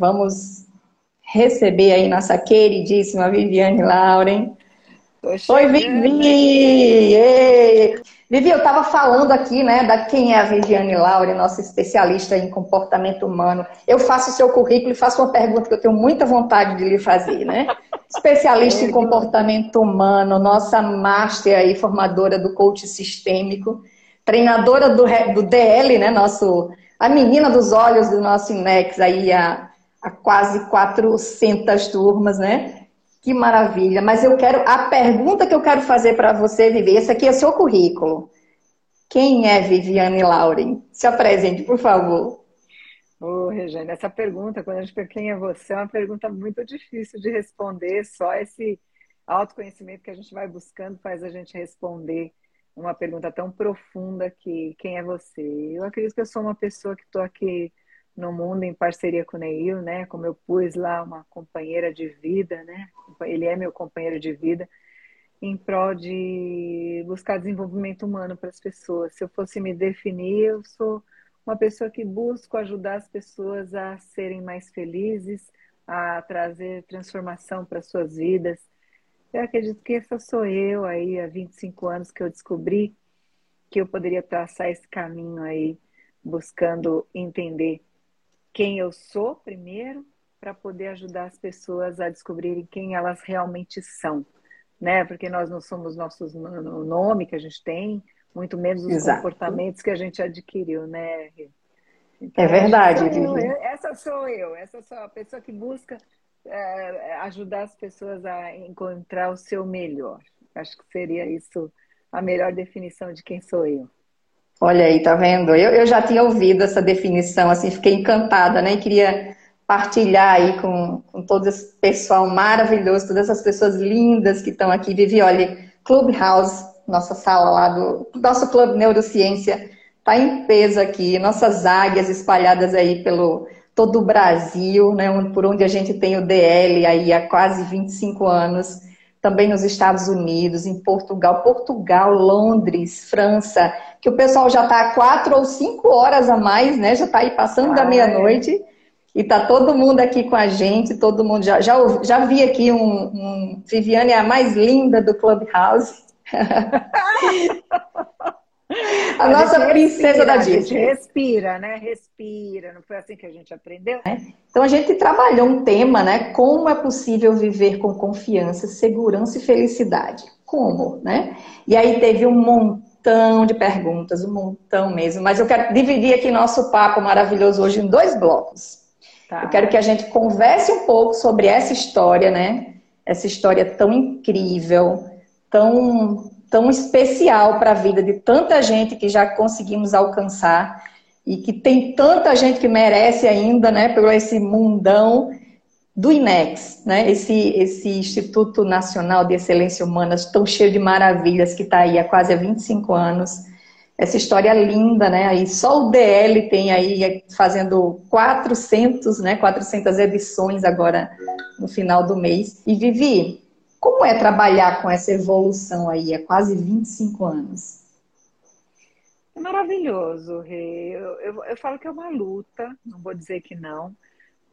Vamos receber aí nossa queridíssima Viviane Lauren. Oi, Vivi! Ei. Vivi, eu estava falando aqui, né, da quem é a Viviane Laure, nossa especialista em comportamento humano. Eu faço o seu currículo e faço uma pergunta que eu tenho muita vontade de lhe fazer, né? Especialista em comportamento humano, nossa master aí, formadora do coach sistêmico, treinadora do, do DL, né, nosso, a menina dos olhos do nosso INEX aí há, há quase 400 turmas, né? Que maravilha. Mas eu quero. A pergunta que eu quero fazer para você, Vivi, esse aqui é seu currículo. Quem é Viviane Lauren? Se apresente, por favor. Ô, oh, Regiane, essa pergunta, quando a gente pergunta quem é você, é uma pergunta muito difícil de responder. Só esse autoconhecimento que a gente vai buscando faz a gente responder uma pergunta tão profunda que quem é você? Eu acredito que eu sou uma pessoa que estou aqui no mundo em parceria com o Neil, né? Como eu pus lá uma companheira de vida, né? Ele é meu companheiro de vida em prol de buscar desenvolvimento humano para as pessoas. Se eu fosse me definir, eu sou uma pessoa que busco ajudar as pessoas a serem mais felizes, a trazer transformação para suas vidas. Eu acredito que essa sou eu aí há 25 anos que eu descobri que eu poderia traçar esse caminho aí, buscando entender quem eu sou primeiro, para poder ajudar as pessoas a descobrirem quem elas realmente são, né? Porque nós não somos nossos o nome que a gente tem, muito menos os Exato. comportamentos que a gente adquiriu, né? Então, é verdade. Sou eu, essa sou eu, essa sou a pessoa que busca é, ajudar as pessoas a encontrar o seu melhor. Acho que seria isso a melhor definição de quem sou eu. Olha aí, tá vendo? Eu, eu já tinha ouvido essa definição, assim, fiquei encantada, né? E queria partilhar aí com, com todo esse pessoal maravilhoso, todas essas pessoas lindas que estão aqui. Vivi, olha, Clubhouse, nossa sala lá do nosso Clube Neurociência, tá em peso aqui, nossas águias espalhadas aí pelo todo o Brasil, né? Por onde a gente tem o DL aí há quase 25 anos também nos Estados Unidos, em Portugal, Portugal, Londres, França, que o pessoal já está quatro ou cinco horas a mais, né? Já está aí passando ah, da meia-noite. E tá todo mundo aqui com a gente, todo mundo já já, já vi aqui um, um Viviane é a mais linda do Clubhouse. A, a nossa princesa respira, da Disney. A gente respira, né? Respira. Não foi assim que a gente aprendeu? É. Então a gente trabalhou um tema, né? Como é possível viver com confiança, segurança e felicidade? Como, né? E aí teve um montão de perguntas, um montão mesmo. Mas eu quero dividir aqui nosso papo maravilhoso hoje em dois blocos. Tá. Eu quero que a gente converse um pouco sobre essa história, né? Essa história tão incrível, tão tão especial para a vida de tanta gente que já conseguimos alcançar e que tem tanta gente que merece ainda, né, pelo esse mundão do INEX, né, esse, esse Instituto Nacional de Excelência Humana tão cheio de maravilhas que está aí há quase 25 anos. Essa história linda, né, aí só o DL tem aí fazendo 400, né, 400 edições agora no final do mês. E Vivi, como é trabalhar com essa evolução aí há quase 25 anos? É maravilhoso, Rê. Eu, eu, eu, falo que é uma luta, não vou dizer que não,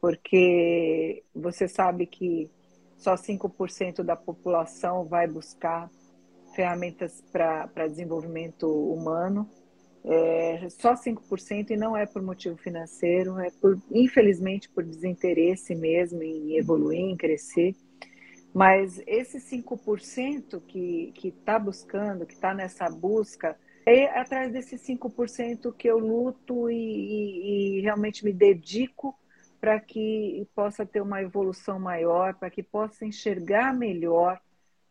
porque você sabe que só 5% da população vai buscar ferramentas para desenvolvimento humano. É, só 5% e não é por motivo financeiro, é por, infelizmente, por desinteresse mesmo em evoluir, em crescer. Mas esse 5% que está buscando, que está nessa busca, é atrás desse 5% que eu luto e, e, e realmente me dedico para que possa ter uma evolução maior, para que possa enxergar melhor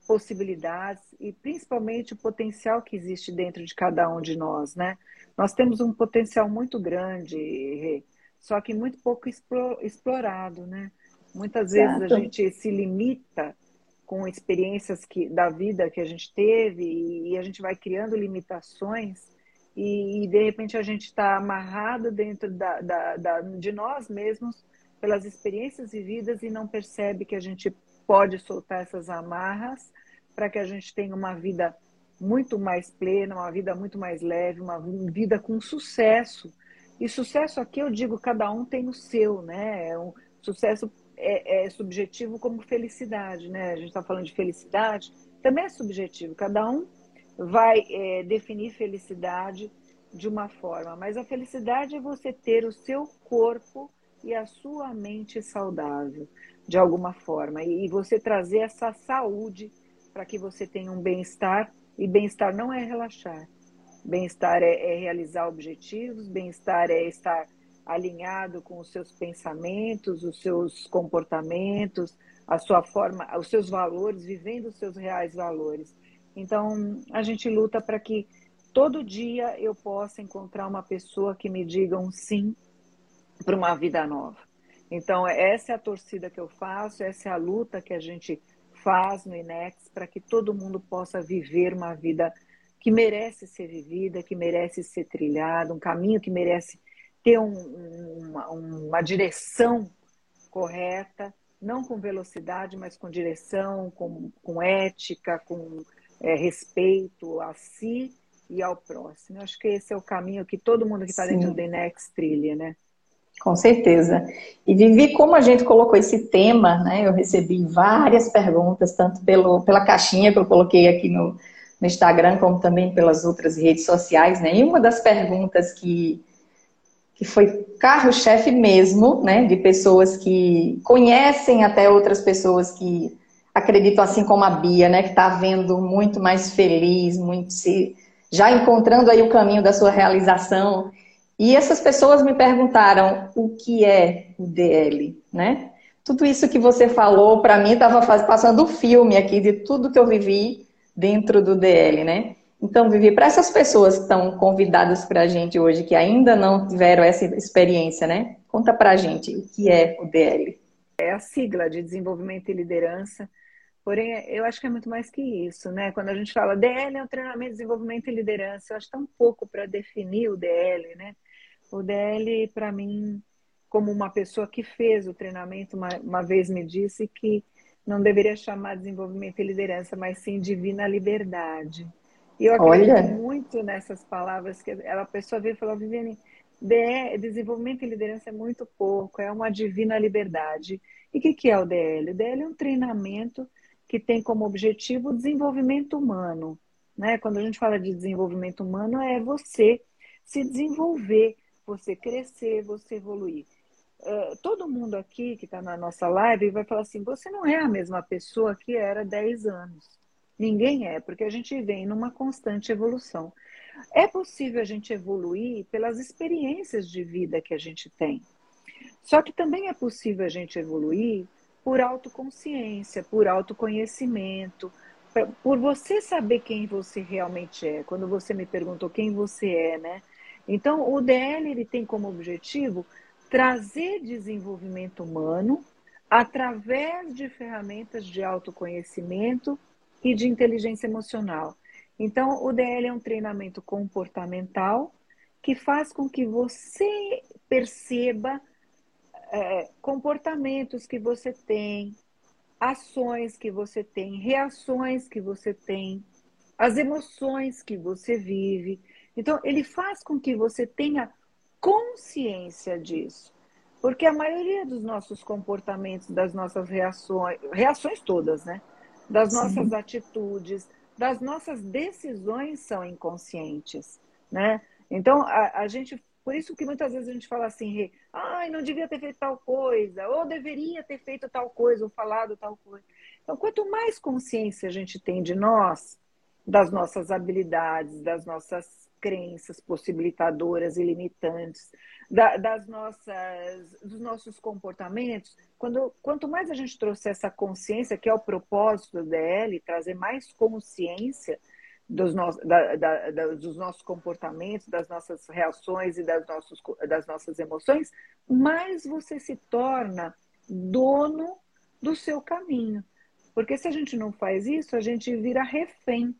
possibilidades e principalmente o potencial que existe dentro de cada um de nós, né? Nós temos um potencial muito grande, só que muito pouco explorado, né? Muitas vezes a gente se limita com experiências que, da vida que a gente teve e a gente vai criando limitações e, e de repente a gente está amarrado dentro da, da, da, de nós mesmos pelas experiências vividas e não percebe que a gente pode soltar essas amarras para que a gente tenha uma vida muito mais plena, uma vida muito mais leve, uma vida com sucesso. E sucesso aqui eu digo cada um tem o seu, né? É um, sucesso é, é subjetivo como felicidade, né? A gente está falando de felicidade, também é subjetivo. Cada um vai é, definir felicidade de uma forma, mas a felicidade é você ter o seu corpo e a sua mente saudável, de alguma forma, e você trazer essa saúde para que você tenha um bem-estar, e bem-estar não é relaxar. Bem-estar é, é realizar objetivos, bem-estar é estar alinhado com os seus pensamentos, os seus comportamentos, a sua forma, os seus valores, vivendo os seus reais valores. Então, a gente luta para que todo dia eu possa encontrar uma pessoa que me diga um sim para uma vida nova. Então, essa é a torcida que eu faço, essa é a luta que a gente faz no INEX para que todo mundo possa viver uma vida que merece ser vivida, que merece ser trilhada, um caminho que merece ter um, uma, uma direção correta, não com velocidade, mas com direção, com, com ética, com é, respeito a si e ao próximo. Eu acho que esse é o caminho que todo mundo que está dentro do INEX trilha, né? Com certeza. E Vivi, como a gente colocou esse tema, né? Eu recebi várias perguntas, tanto pelo, pela caixinha que eu coloquei aqui no, no Instagram, como também pelas outras redes sociais, né? E uma das perguntas que, que foi carro-chefe mesmo, né? De pessoas que conhecem até outras pessoas que acredito assim como a Bia, né, que está vendo muito mais feliz, muito se já encontrando aí o caminho da sua realização. E essas pessoas me perguntaram o que é o DL, né? Tudo isso que você falou, para mim, estava passando um filme aqui de tudo que eu vivi dentro do DL, né? Então, Vivi, para essas pessoas que estão convidadas para a gente hoje, que ainda não tiveram essa experiência, né? Conta para a gente o que é o DL. É a sigla de desenvolvimento e liderança Porém, eu acho que é muito mais que isso, né? Quando a gente fala DL é um treinamento, desenvolvimento e liderança, eu acho tão pouco para definir o DL, né? O DL, para mim, como uma pessoa que fez o treinamento, uma, uma vez me disse que não deveria chamar desenvolvimento e liderança, mas sim divina liberdade. E eu acredito Olha. muito nessas palavras que a pessoa veio e falou, Viviane, desenvolvimento e liderança é muito pouco, é uma divina liberdade. E o que, que é o DL? O DL é um treinamento que tem como objetivo o desenvolvimento humano. Né? Quando a gente fala de desenvolvimento humano, é você se desenvolver, você crescer, você evoluir. Uh, todo mundo aqui que está na nossa live vai falar assim: você não é a mesma pessoa que era 10 anos. Ninguém é, porque a gente vem numa constante evolução. É possível a gente evoluir pelas experiências de vida que a gente tem. Só que também é possível a gente evoluir por autoconsciência, por autoconhecimento, por você saber quem você realmente é. Quando você me perguntou quem você é, né? Então, o DL ele tem como objetivo trazer desenvolvimento humano através de ferramentas de autoconhecimento e de inteligência emocional. Então, o DL é um treinamento comportamental que faz com que você perceba é, comportamentos que você tem, ações que você tem, reações que você tem, as emoções que você vive. Então, ele faz com que você tenha consciência disso. Porque a maioria dos nossos comportamentos, das nossas reações, reações todas, né? Das nossas Sim. atitudes, das nossas decisões são inconscientes, né? Então, a, a gente por isso que muitas vezes a gente fala assim, ai, não devia ter feito tal coisa, ou deveria ter feito tal coisa, ou falado tal coisa. Então, quanto mais consciência a gente tem de nós, das nossas habilidades, das nossas crenças possibilitadoras e limitantes, da, das nossas, dos nossos comportamentos, quando, quanto mais a gente trouxer essa consciência, que é o propósito do DL, trazer mais consciência dos, no, da, da, da, dos nossos comportamentos, das nossas reações e das, nossos, das nossas emoções, mais você se torna dono do seu caminho. Porque se a gente não faz isso, a gente vira refém.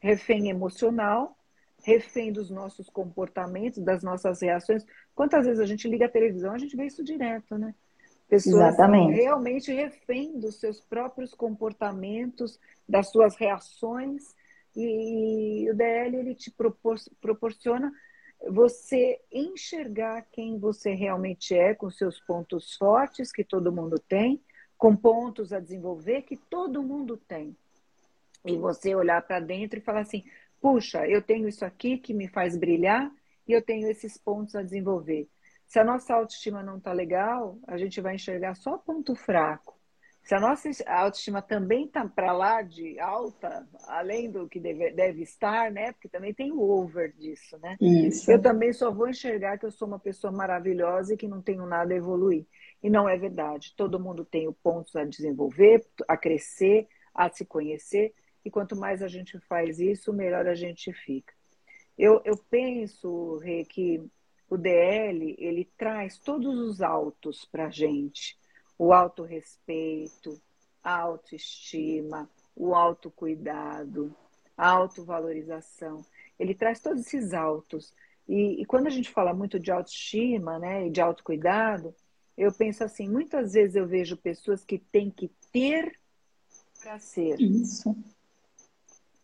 Refém emocional, refém dos nossos comportamentos, das nossas reações. Quantas vezes a gente liga a televisão, a gente vê isso direto, né? Pessoas Exatamente. realmente refém dos seus próprios comportamentos, das suas reações, e o DL ele te propor, proporciona você enxergar quem você realmente é, com seus pontos fortes, que todo mundo tem, com pontos a desenvolver, que todo mundo tem. E você olhar para dentro e falar assim: puxa, eu tenho isso aqui que me faz brilhar e eu tenho esses pontos a desenvolver. Se a nossa autoestima não está legal, a gente vai enxergar só ponto fraco. Se a nossa autoestima também está para lá de alta, além do que deve, deve, estar, né? Porque também tem o over disso, né? Isso. Eu também só vou enxergar que eu sou uma pessoa maravilhosa e que não tenho nada a evoluir. E não é verdade. Todo mundo tem pontos a desenvolver, a crescer, a se conhecer. E quanto mais a gente faz isso, melhor a gente fica. Eu, eu penso, Rê, que o DL ele traz todos os autos para a gente o autorrespeito, a autoestima, o autocuidado, a autovalorização. Ele traz todos esses autos. E, e, quando a gente fala muito de autoestima né, e de autocuidado, eu penso assim, muitas vezes eu vejo pessoas que têm que ter para ser. Isso.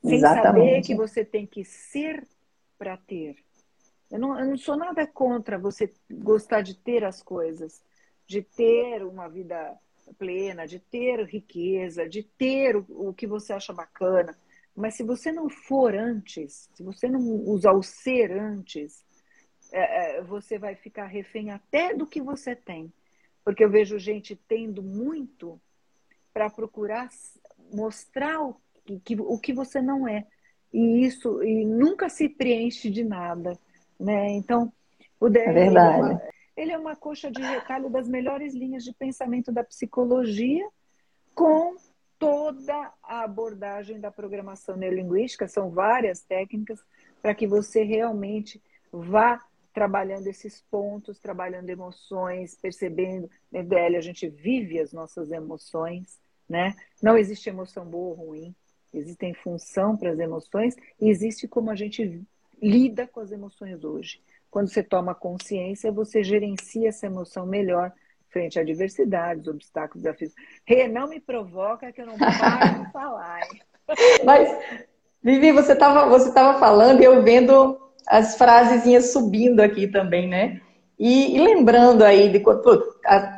Sem Exatamente. saber que você tem que ser para ter. Eu não, eu não sou nada contra você gostar de ter as coisas de ter uma vida plena, de ter riqueza, de ter o, o que você acha bacana. Mas se você não for antes, se você não usar o ser antes, é, é, você vai ficar refém até do que você tem. Porque eu vejo gente tendo muito para procurar mostrar o que, o que você não é. E isso e nunca se preenche de nada. Né? Então, o DR, é verdade. Ele é uma coxa de retalho das melhores linhas de pensamento da psicologia, com toda a abordagem da programação neurolinguística. São várias técnicas para que você realmente vá trabalhando esses pontos, trabalhando emoções, percebendo. DL a gente vive as nossas emoções, né? Não existe emoção boa ou ruim, existem função para as emoções e existe como a gente lida com as emoções hoje. Quando você toma consciência, você gerencia essa emoção melhor frente a adversidades, obstáculos, desafios. Rê, não me provoca que eu não paro de falar. Hein? Mas, Vivi, você estava você tava falando e eu vendo as frasezinhas subindo aqui também, né? E, e lembrando aí de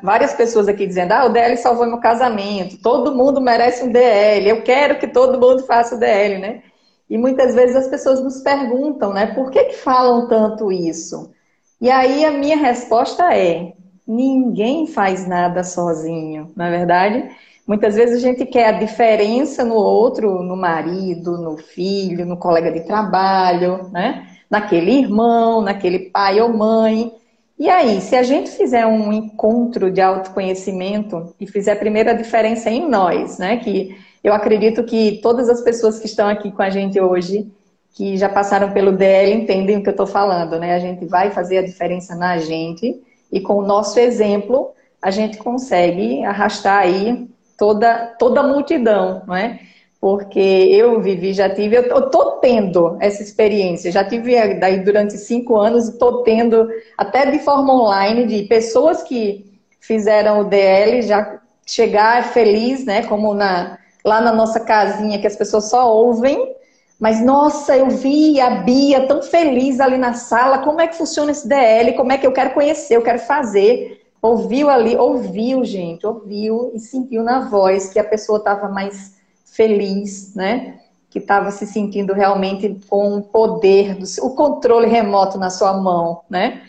várias pessoas aqui dizendo: ah, o DL salvou meu casamento, todo mundo merece um DL, eu quero que todo mundo faça o DL, né? E muitas vezes as pessoas nos perguntam, né, por que, que falam tanto isso? E aí a minha resposta é: ninguém faz nada sozinho, na é verdade? Muitas vezes a gente quer a diferença no outro, no marido, no filho, no colega de trabalho, né? Naquele irmão, naquele pai ou mãe. E aí, se a gente fizer um encontro de autoconhecimento e fizer a primeira diferença em nós, né? Que eu acredito que todas as pessoas que estão aqui com a gente hoje, que já passaram pelo DL, entendem o que eu estou falando, né? A gente vai fazer a diferença na gente e com o nosso exemplo, a gente consegue arrastar aí toda, toda a multidão, não é? Porque eu vivi, já tive, eu estou tendo essa experiência, já tive daí durante cinco anos, estou tendo até de forma online de pessoas que fizeram o DL já chegar feliz, né? Como na lá na nossa casinha, que as pessoas só ouvem, mas nossa, eu vi a Bia tão feliz ali na sala, como é que funciona esse DL, como é que eu quero conhecer, eu quero fazer. Ouviu ali, ouviu, gente, ouviu e sentiu na voz que a pessoa estava mais feliz, né? Que estava se sentindo realmente com o poder, do, o controle remoto na sua mão, né?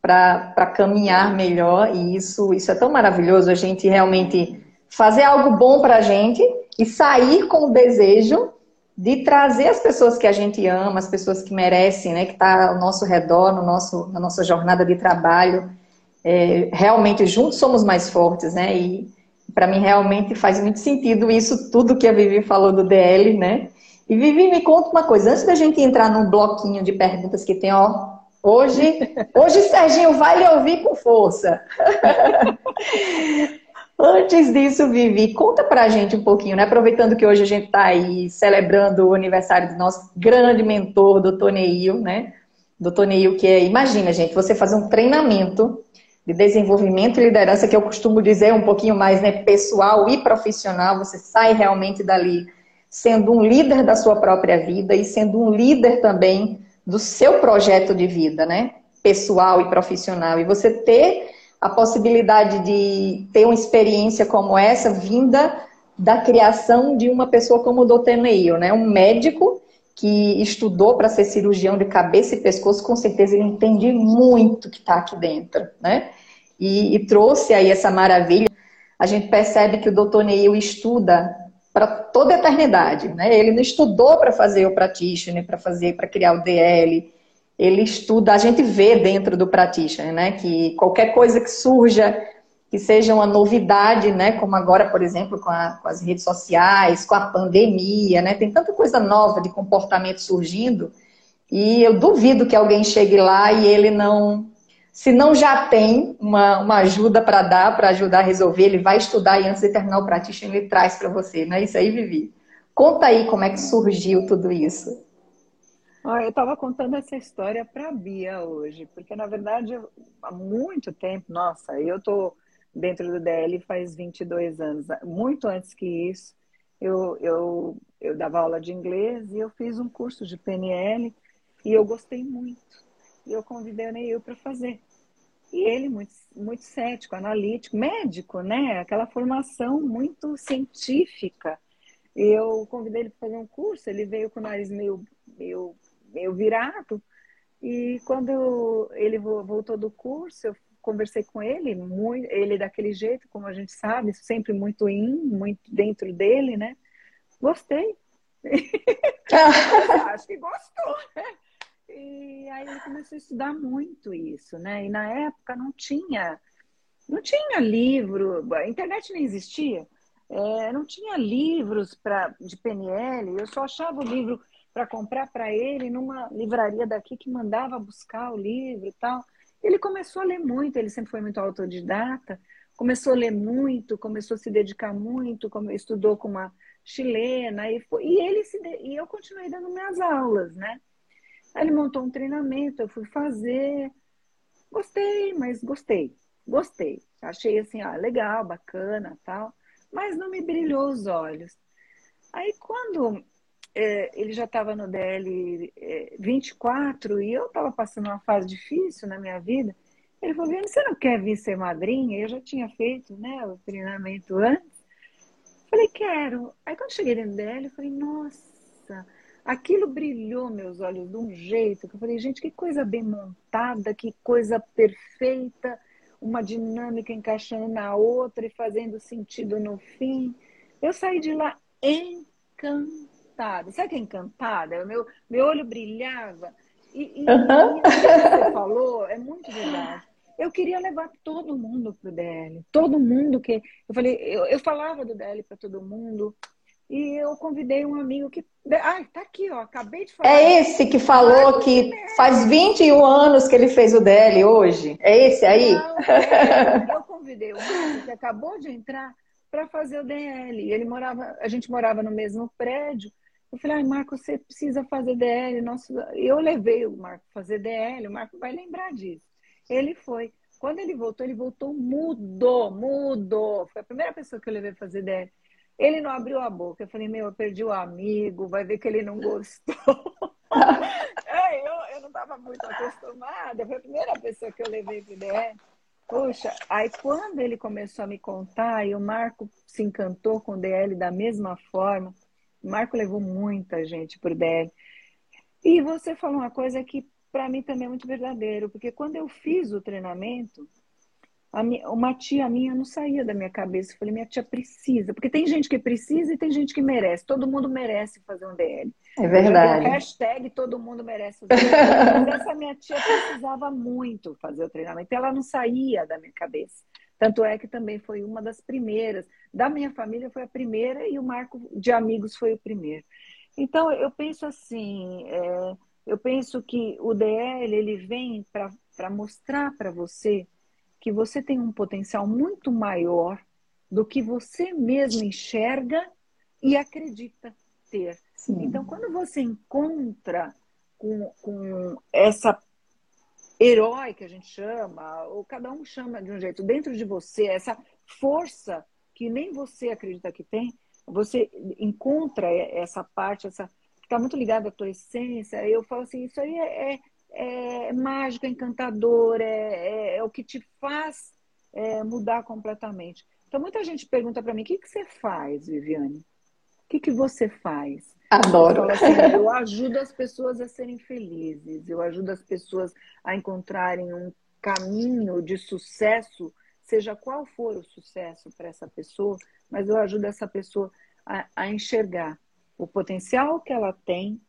Para caminhar melhor. E isso, isso é tão maravilhoso, a gente realmente fazer algo bom para a gente e sair com o desejo de trazer as pessoas que a gente ama, as pessoas que merecem, né, que está ao nosso redor, no nosso, na nossa jornada de trabalho. É, realmente, juntos somos mais fortes, né? E para mim realmente faz muito sentido isso, tudo que a Vivi falou do DL, né? E Vivi, me conta uma coisa, antes da gente entrar num bloquinho de perguntas que tem, ó, hoje, hoje Serginho vai lhe ouvir com força. Antes disso, Vivi, conta pra gente um pouquinho, né? Aproveitando que hoje a gente está aí celebrando o aniversário do nosso grande mentor, doutor Neil, né? Doutor Neil, que é, imagina, gente, você fazer um treinamento de desenvolvimento e liderança, que eu costumo dizer um pouquinho mais, né, pessoal e profissional, você sai realmente dali sendo um líder da sua própria vida e sendo um líder também do seu projeto de vida, né? Pessoal e profissional. E você ter a possibilidade de ter uma experiência como essa vinda da criação de uma pessoa como o Dr. Neil, né? Um médico que estudou para ser cirurgião de cabeça e pescoço, com certeza ele entende muito que está aqui dentro, né? E, e, trouxe aí essa maravilha. A gente percebe que o Dr. Neil estuda para toda a eternidade, né? Ele não estudou para fazer o practitioner, para fazer, para criar o DL. Ele estuda, a gente vê dentro do practitioner, né? Que qualquer coisa que surja que seja uma novidade, né? Como agora, por exemplo, com, a, com, as redes sociais, com a pandemia, né? Tem tanta coisa nova de comportamento surgindo e eu duvido que alguém chegue lá e ele não, se não já tem uma, uma ajuda para dar, para ajudar a resolver, ele vai estudar e antes de terminar o practitioner ele traz para você, não é isso aí, Vivi? Conta aí como é que surgiu tudo isso. Eu estava contando essa história para a Bia hoje, porque na verdade há muito tempo, nossa, eu tô dentro do DL faz 22 anos. Muito antes que isso, eu, eu, eu dava aula de inglês e eu fiz um curso de PNL e eu gostei muito. E eu convidei o Neil para fazer. E ele, muito, muito cético, analítico, médico, né? Aquela formação muito científica. Eu convidei ele para fazer um curso, ele veio com o nariz meio, meio, meio virado. E quando ele voltou do curso, eu conversei com ele, muito, ele daquele jeito, como a gente sabe, sempre muito in, muito dentro dele, né? Gostei. Acho que gostou, né? E aí ele começou a estudar muito isso, né? E na época não tinha, não tinha livro, a internet nem existia, é, não tinha livros pra, de PNL, eu só achava o livro para comprar para ele numa livraria daqui que mandava buscar o livro e tal. Ele começou a ler muito, ele sempre foi muito autodidata, começou a ler muito, começou a se dedicar muito, estudou com uma chilena, e, foi, e ele se, e eu continuei dando minhas aulas, né? Aí ele montou um treinamento, eu fui fazer, gostei, mas gostei, gostei. Achei assim, ah, legal, bacana, tal, mas não me brilhou os olhos. Aí quando é, ele já estava no DL é, 24 e eu estava passando uma fase difícil na minha vida. Ele falou, Viane, você não quer vir ser madrinha? Eu já tinha feito né, o treinamento antes. Falei, quero. Aí quando cheguei no DL, eu falei, nossa, aquilo brilhou meus olhos de um jeito que eu falei, gente, que coisa bem montada, que coisa perfeita, uma dinâmica encaixando na outra e fazendo sentido no fim. Eu saí de lá encantada. Sabe que é encantada? Meu, meu olho brilhava. E, e, uhum. e que você falou é muito verdade. Eu queria levar todo mundo pro DL. Todo mundo que. Eu falei, eu, eu falava do DL para todo mundo. E eu convidei um amigo que. Ah, tá aqui, ó. Acabei de falar. É esse que falou ah, que faz 21 anos que ele fez o DL hoje? É esse aí? Não, é, eu convidei um amigo que acabou de entrar para fazer o DL. Ele morava, a gente morava no mesmo prédio. Eu falei, ai, Marco, você precisa fazer DL. Nosso... Eu levei o Marco fazer DL, o Marco vai lembrar disso. Ele foi. Quando ele voltou, ele voltou mudo, mudo. Foi a primeira pessoa que eu levei fazer DL. Ele não abriu a boca. Eu falei, meu, eu perdi o amigo, vai ver que ele não gostou. é, eu, eu não estava muito acostumada. Foi a primeira pessoa que eu levei para o DL. Poxa, aí quando ele começou a me contar, e o Marco se encantou com o DL da mesma forma, o Marco levou muita gente por DL. E você falou uma coisa que para mim também é muito verdadeiro, porque quando eu fiz o treinamento, minha, uma tia minha não saía da minha cabeça. Eu falei, minha tia precisa, porque tem gente que precisa e tem gente que merece. Todo mundo merece fazer um DL. É verdade. hashtag todo mundo merece fazer um DL. Mas essa minha tia precisava muito fazer o treinamento. Ela não saía da minha cabeça. Tanto é que também foi uma das primeiras. Da minha família foi a primeira e o marco de amigos foi o primeiro. Então, eu penso assim, é, eu penso que o DL ele vem para mostrar para você que você tem um potencial muito maior do que você mesmo enxerga e acredita ter. Sim. Então, quando você encontra com, com essa herói que a gente chama, ou cada um chama de um jeito, dentro de você, essa força que nem você acredita que tem, você encontra essa parte, essa está muito ligado à tua essência. Eu falo assim, isso aí é, é, é mágico, é encantador, é, é, é, o que te faz é, mudar completamente. Então, muita gente pergunta para mim, o que, que você faz, Viviane? O que, que você faz? Adoro. Eu, assim, eu ajudo as pessoas a serem felizes, eu ajudo as pessoas a encontrarem um caminho de sucesso, seja qual for o sucesso para essa pessoa, mas eu ajudo essa pessoa a, a enxergar o potencial que ela tem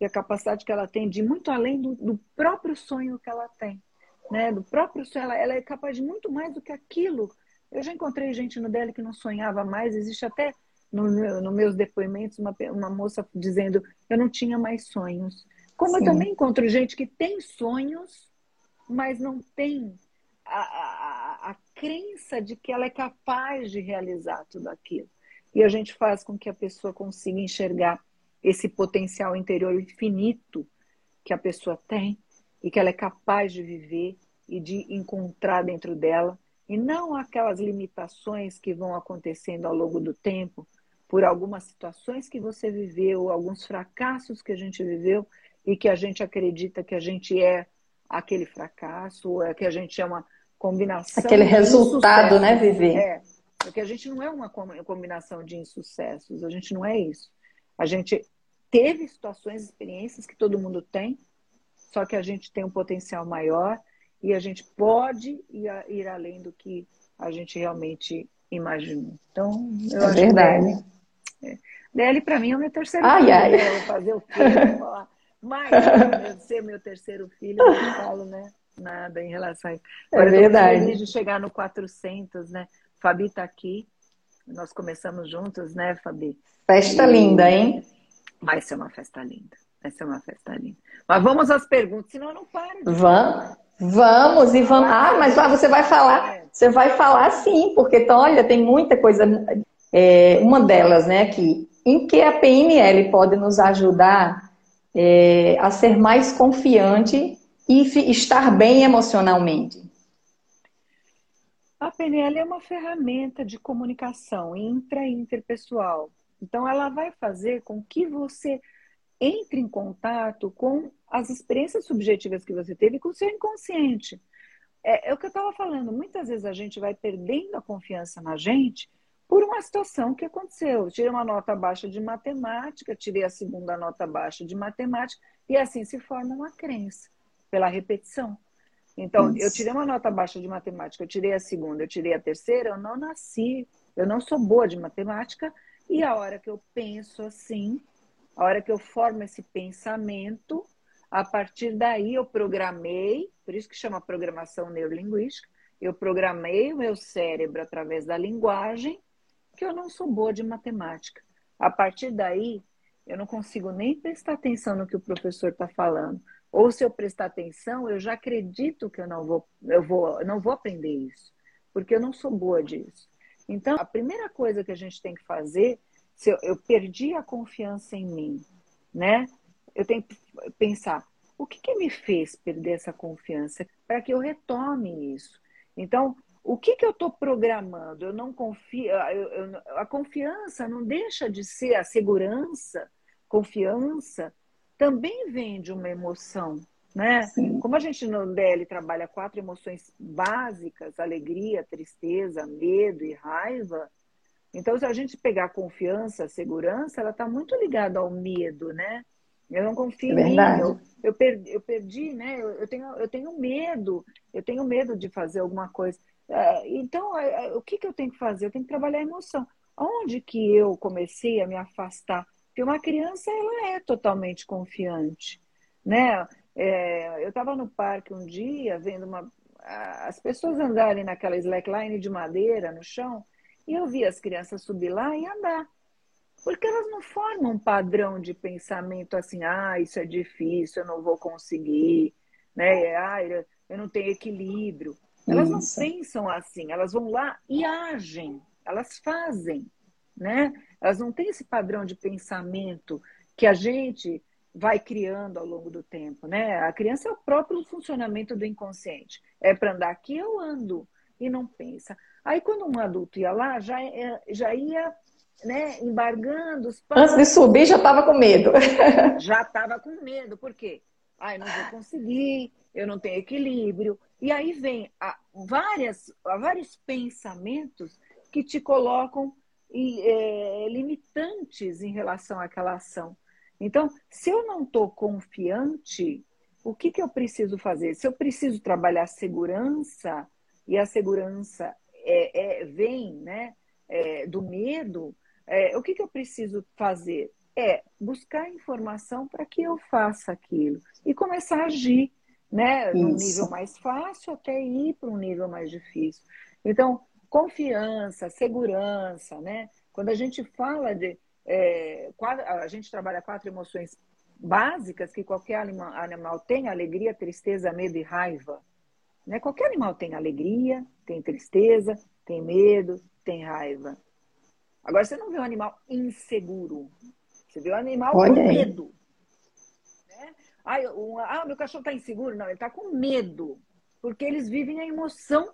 e a capacidade que ela tem de ir muito além do, do próprio sonho que ela tem. Né? Do próprio sonho, ela, ela é capaz de muito mais do que aquilo. Eu já encontrei gente no dela que não sonhava mais, existe até nos no, no meus depoimentos uma, uma moça dizendo eu não tinha mais sonhos. Como Sim. eu também encontro gente que tem sonhos, mas não tem a, a, a crença de que ela é capaz de realizar tudo aquilo. E a gente faz com que a pessoa consiga enxergar esse potencial interior infinito que a pessoa tem e que ela é capaz de viver e de encontrar dentro dela, e não aquelas limitações que vão acontecendo ao longo do tempo, por algumas situações que você viveu, alguns fracassos que a gente viveu e que a gente acredita que a gente é aquele fracasso, ou é que a gente é uma combinação. Aquele resultado, né, Vivi? É, porque a gente não é uma combinação de insucessos, a gente não é isso. A gente teve situações, experiências que todo mundo tem, só que a gente tem um potencial maior e a gente pode ir, a, ir além do que a gente realmente imaginou. Então, eu é acho verdade. que é. DL para mim é o meu terceiro ai, filho. Ai. Né? Eu vou fazer o filho, mas eu ser meu terceiro filho, eu não falo, né? Nada em relação a isso. É Agora, é verdade. Eu feliz de chegar no 400, né? Fabi está aqui. Nós começamos juntos, né, Fabi? Festa e... linda, hein? Vai ser uma festa linda. Vai ser uma festa linda. Mas vamos às perguntas, senão não para. Vamos. Vamos e vamos. Ah, mas lá você vai falar. É. Você vai falar sim, porque então, olha, tem muita coisa. É, uma delas, né, aqui. Em que a PNL pode nos ajudar é, a ser mais confiante e estar bem emocionalmente? A PNL é uma ferramenta de comunicação intra e interpessoal. Então, ela vai fazer com que você entre em contato com as experiências subjetivas que você teve com o seu inconsciente. É, é o que eu estava falando. Muitas vezes a gente vai perdendo a confiança na gente por uma situação que aconteceu. Eu tirei uma nota baixa de matemática, tirei a segunda nota baixa de matemática, e assim se forma uma crença pela repetição. Então, Isso. eu tirei uma nota baixa de matemática, eu tirei a segunda, eu tirei a terceira, eu não nasci, eu não sou boa de matemática, e a hora que eu penso assim, a hora que eu formo esse pensamento, a partir daí eu programei, por isso que chama programação neurolinguística, eu programei o meu cérebro através da linguagem que eu não sou boa de matemática. A partir daí, eu não consigo nem prestar atenção no que o professor está falando. Ou se eu prestar atenção, eu já acredito que eu não vou, eu vou, não vou aprender isso, porque eu não sou boa disso. Então, a primeira coisa que a gente tem que fazer, se eu, eu perdi a confiança em mim, né? Eu tenho que pensar, o que, que me fez perder essa confiança para que eu retome isso? Então, o que, que eu estou programando? Eu não confio. Eu, eu, a confiança não deixa de ser a segurança. Confiança também vem de uma emoção, né? Sim. Como a gente no DL trabalha quatro emoções básicas, alegria, tristeza, medo e raiva, então se a gente pegar confiança, segurança, ela está muito ligada ao medo, né? Eu não confio é em mim, eu, eu, perdi, eu perdi, né? Eu, eu, tenho, eu tenho medo, eu tenho medo de fazer alguma coisa. É, então, é, é, o que, que eu tenho que fazer? Eu tenho que trabalhar a emoção. Onde que eu comecei a me afastar porque uma criança, ela é totalmente confiante, né? É, eu estava no parque um dia, vendo uma, as pessoas andarem naquela slackline de madeira no chão, e eu vi as crianças subir lá e andar. Porque elas não formam um padrão de pensamento assim, ah, isso é difícil, eu não vou conseguir, né? Ah, eu não tenho equilíbrio. Elas não pensam assim, elas vão lá e agem, elas fazem, né? Elas não têm esse padrão de pensamento que a gente vai criando ao longo do tempo, né? A criança é o próprio funcionamento do inconsciente. É para andar aqui, eu ando e não pensa. Aí quando um adulto ia lá, já, é, já ia né, embargando os passos. Antes de subir já estava com medo. já estava com medo, por quê? Ah, eu não vou conseguir, eu não tenho equilíbrio. E aí vem a, várias, a vários pensamentos que te colocam é, limitantes em relação àquela ação. Então, se eu não estou confiante, o que, que eu preciso fazer? Se eu preciso trabalhar segurança, e a segurança é, é vem né, é, do medo, é, o que, que eu preciso fazer? É buscar informação para que eu faça aquilo e começar a agir, né? Num nível mais fácil até ir para um nível mais difícil. Então, confiança, segurança, né? Quando a gente fala de. É, a gente trabalha quatro emoções básicas que qualquer animal tem: alegria, tristeza, medo e raiva. Né? Qualquer animal tem alegria, tem tristeza, tem medo, tem raiva. Agora, você não vê um animal inseguro. Você vê um animal Olha com medo. Né? Ah, um, ah, meu cachorro está inseguro. Não, ele está com medo. Porque eles vivem a emoção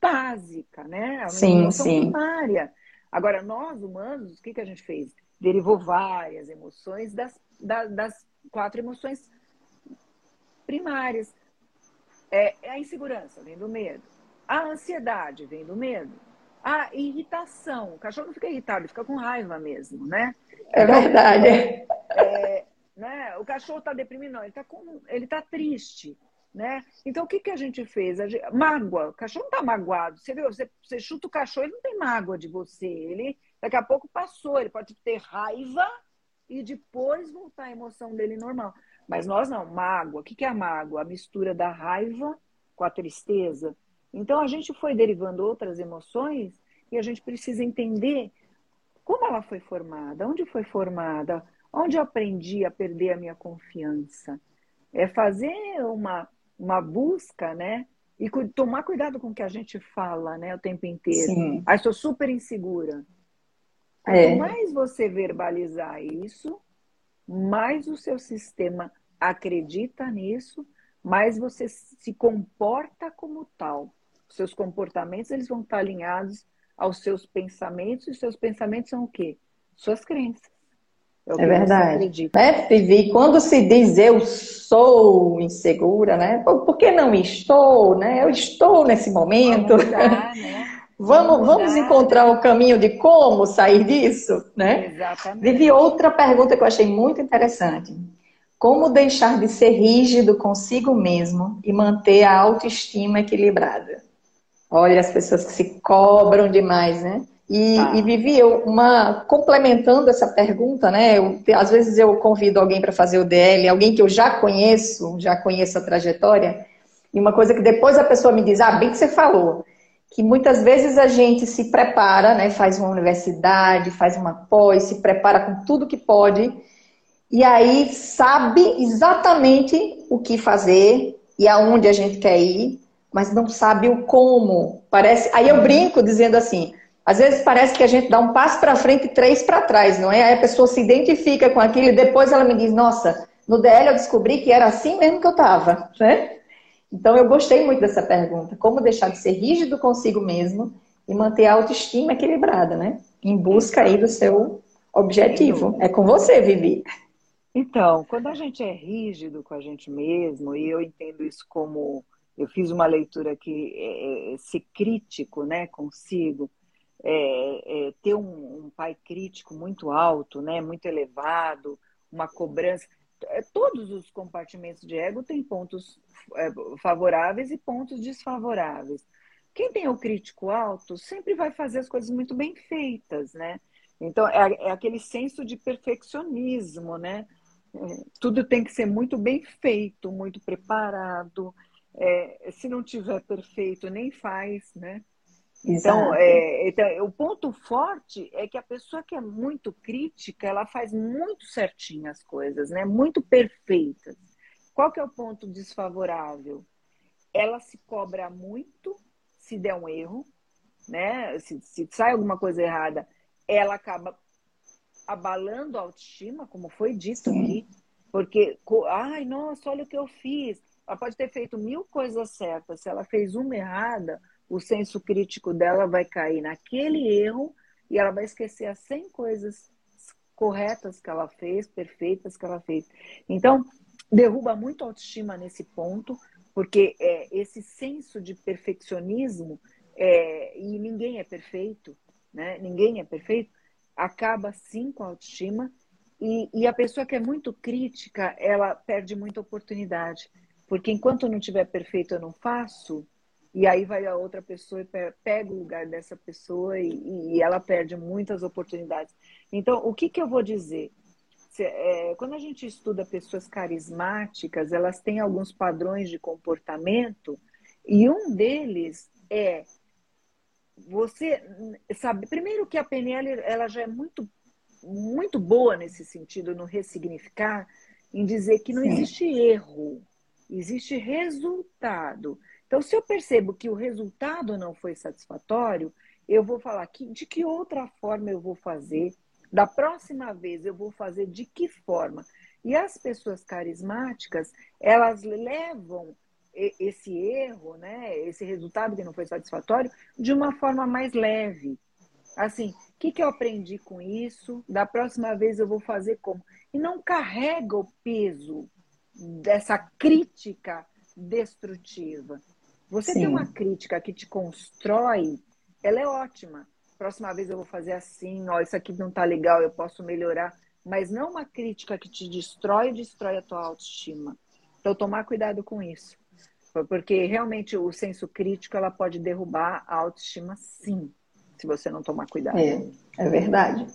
básica, né? A sim, emoção sim. primária. Agora, nós humanos, o que, que a gente fez? Derivou várias emoções das, das, das quatro emoções primárias. É, é, a insegurança, vem do medo. A ansiedade vem do medo. A irritação. O cachorro não fica irritado, ele fica com raiva mesmo, né? É verdade. É, né? O cachorro está deprimido, não, ele está ele tá triste. Né? Então, o que, que a gente fez? A gente... Mágoa. O cachorro não está magoado. Você, viu? Você, você chuta o cachorro, ele não tem mágoa de você. Ele, daqui a pouco, passou. Ele pode ter raiva e depois voltar a emoção dele normal. Mas nós não. Mágoa. O que, que é a mágoa? A mistura da raiva com a tristeza. Então, a gente foi derivando outras emoções e a gente precisa entender como ela foi formada, onde foi formada, onde eu aprendi a perder a minha confiança. É fazer uma uma busca, né? E tomar cuidado com o que a gente fala, né, o tempo inteiro. Sim. Aí estou super insegura. É. Quanto mais você verbalizar isso, mais o seu sistema acredita nisso, mais você se comporta como tal. Os seus comportamentos eles vão estar alinhados aos seus pensamentos, e os seus pensamentos são o quê? Suas crenças. É, é verdade. Né, Vivi? Quando se diz eu sou insegura, né? Por que não estou, né? Eu estou nesse momento. Vamos, mudar, né? vamos, vamos encontrar o caminho de como sair disso, né? Exatamente. Vivi, outra pergunta que eu achei muito interessante. Como deixar de ser rígido consigo mesmo e manter a autoestima equilibrada? Olha, as pessoas que se cobram demais, né? E, tá. e Vivi, eu, uma, complementando essa pergunta, né? Eu, às vezes eu convido alguém para fazer o DL, alguém que eu já conheço, já conheço a trajetória, e uma coisa que depois a pessoa me diz, ah, bem que você falou, que muitas vezes a gente se prepara, né? Faz uma universidade, faz uma pós, se prepara com tudo que pode, e aí sabe exatamente o que fazer e aonde a gente quer ir, mas não sabe o como. Parece. Aí eu brinco dizendo assim às vezes parece que a gente dá um passo para frente e três para trás, não é? Aí a pessoa se identifica com aquilo e depois ela me diz: Nossa, no DL eu descobri que era assim mesmo que eu estava, né? Então eu gostei muito dessa pergunta: como deixar de ser rígido consigo mesmo e manter a autoestima equilibrada, né? Em busca aí do seu objetivo. É com você, Vivi. Então, quando a gente é rígido com a gente mesmo, e eu entendo isso como eu fiz uma leitura que é, é, ser crítico, né, consigo é, é, ter um, um, pai crítico muito alto, né, muito elevado, uma cobrança. É, todos os compartimentos de ego têm pontos é, favoráveis e pontos desfavoráveis. Quem tem o crítico alto sempre vai fazer as coisas muito bem feitas, né? Então, é, é aquele senso de perfeccionismo, né? É, tudo tem que ser muito bem feito, muito preparado. Se não tiver perfeito, nem faz, né? Então, é, então, o ponto forte é que a pessoa que é muito crítica, ela faz muito certinho as coisas, né? Muito perfeitas. Qual que é o ponto desfavorável? Ela se cobra muito se der um erro, né? Se, se sai alguma coisa errada, ela acaba abalando a autoestima, como foi dito Sim. aqui, porque, ai, nossa, olha o que eu fiz. Ela pode ter feito mil coisas certas, se ela fez uma errada, o senso crítico dela vai cair naquele erro e ela vai esquecer as 100 coisas corretas que ela fez, perfeitas que ela fez. Então, derruba muito a autoestima nesse ponto, porque é, esse senso de perfeccionismo, é, e ninguém é perfeito, né? Ninguém é perfeito, acaba sim com a autoestima, e, e a pessoa que é muito crítica, ela perde muita oportunidade. Porque enquanto não tiver perfeito, eu não faço, e aí vai a outra pessoa e pega o lugar dessa pessoa e, e ela perde muitas oportunidades. Então, o que, que eu vou dizer? Se, é, quando a gente estuda pessoas carismáticas, elas têm alguns padrões de comportamento e um deles é você sabe primeiro que a PNL ela já é muito muito boa nesse sentido no ressignificar em dizer que não Sim. existe erro existe resultado então, se eu percebo que o resultado não foi satisfatório, eu vou falar que, de que outra forma eu vou fazer, da próxima vez eu vou fazer de que forma. E as pessoas carismáticas, elas levam esse erro, né, esse resultado que não foi satisfatório, de uma forma mais leve. Assim, o que, que eu aprendi com isso? Da próxima vez eu vou fazer como? E não carrega o peso dessa crítica destrutiva. Você Sim. tem uma crítica que te constrói, ela é ótima. Próxima vez eu vou fazer assim, ó, isso aqui não tá legal, eu posso melhorar. Mas não uma crítica que te destrói e destrói a tua autoestima. Então, tomar cuidado com isso. Porque realmente o senso crítico ela pode derrubar a autoestima, sim, se você não tomar cuidado. É, é verdade.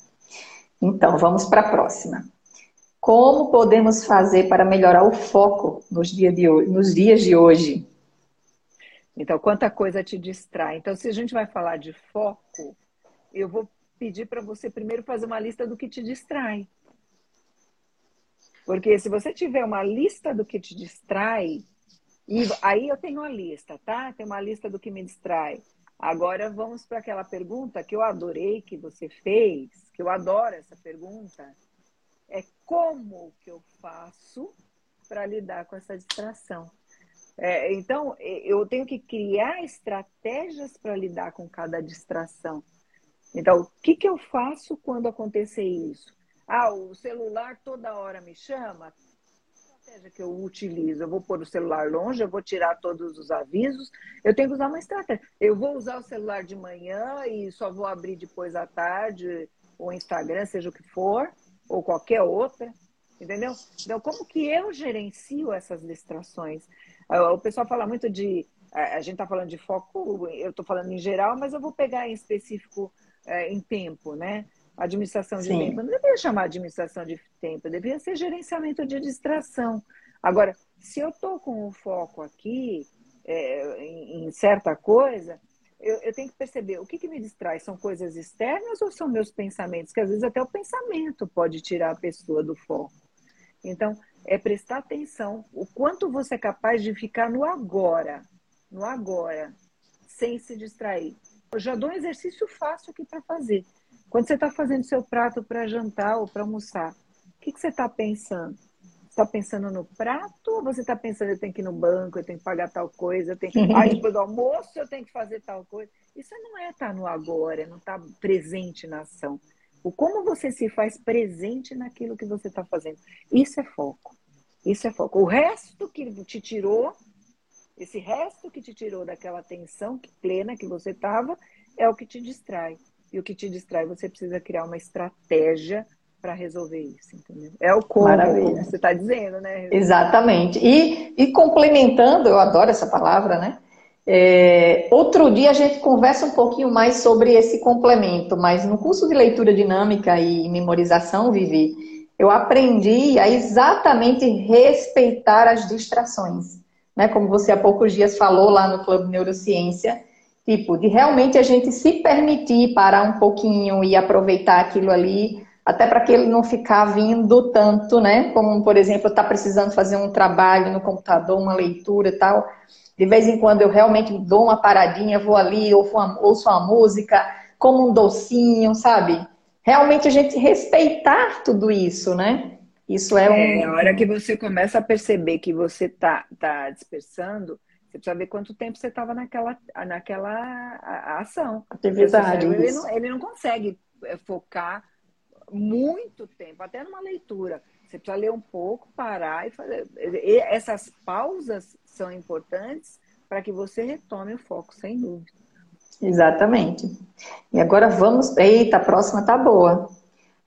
Então, vamos para a próxima. Como podemos fazer para melhorar o foco nos, dia de hoje, nos dias de hoje? Então, quanta coisa te distrai. Então, se a gente vai falar de foco, eu vou pedir para você primeiro fazer uma lista do que te distrai. Porque se você tiver uma lista do que te distrai, e aí eu tenho a lista, tá? Tem uma lista do que me distrai. Agora vamos para aquela pergunta que eu adorei que você fez, que eu adoro essa pergunta. É como que eu faço para lidar com essa distração? É, então, eu tenho que criar estratégias para lidar com cada distração. Então, o que, que eu faço quando acontecer isso? Ah, o celular toda hora me chama? estratégia que eu utilizo? Eu vou pôr o celular longe, eu vou tirar todos os avisos. Eu tenho que usar uma estratégia. Eu vou usar o celular de manhã e só vou abrir depois à tarde, o Instagram, seja o que for, ou qualquer outra. Entendeu? Então, como que eu gerencio essas distrações? O pessoal fala muito de. A gente está falando de foco, eu estou falando em geral, mas eu vou pegar em específico é, em tempo, né? Administração de Sim. tempo. Não deveria chamar administração de tempo, deveria ser gerenciamento de distração. Agora, se eu estou com o foco aqui é, em, em, certa coisa, eu, eu, tenho que perceber o que, que me distrai. São coisas externas ou são meus pensamentos? Que às vezes até o pensamento pode tirar a pessoa do foco. Então, é prestar atenção o quanto você é capaz de ficar no agora, no agora, sem se distrair. Eu já dou um exercício fácil aqui para fazer. Quando você está fazendo seu prato para jantar ou para almoçar, o que, que você está pensando? está pensando no prato ou você está pensando eu tenho que ir no banco, eu tenho que pagar tal coisa, eu tenho que... ah, depois do almoço eu tenho que fazer tal coisa. Isso não é estar tá no agora, não estar tá presente na ação. O como você se faz presente naquilo que você está fazendo. Isso é foco. Isso é foco. O resto que te tirou, esse resto que te tirou daquela atenção plena que você estava, é o que te distrai. E o que te distrai, você precisa criar uma estratégia para resolver isso, entendeu? É o como, como você está dizendo, né? Exatamente. E, e complementando, eu adoro essa palavra, né? É, outro dia a gente conversa um pouquinho mais sobre esse complemento, mas no curso de leitura dinâmica e memorização, Vivi, eu aprendi a exatamente respeitar as distrações. Né? Como você há poucos dias falou lá no Clube Neurociência, tipo, de realmente a gente se permitir parar um pouquinho e aproveitar aquilo ali, até para que ele não ficar vindo tanto, né? Como, por exemplo, estar tá precisando fazer um trabalho no computador, uma leitura e tal. De vez em quando eu realmente dou uma paradinha, vou ali, ouço uma, ouço uma música, como um docinho, sabe? realmente a gente respeitar tudo isso, né? Isso é um. É, a hora que você começa a perceber que você tá, tá dispersando, você precisa ver quanto tempo você estava naquela, naquela ação. Atividade. Ele não, ele não consegue é, focar muito tempo, até numa leitura. Você precisa ler um pouco, parar e fazer. E essas pausas são importantes para que você retome o foco, sem dúvida. Exatamente. E agora vamos. Eita, a próxima tá boa.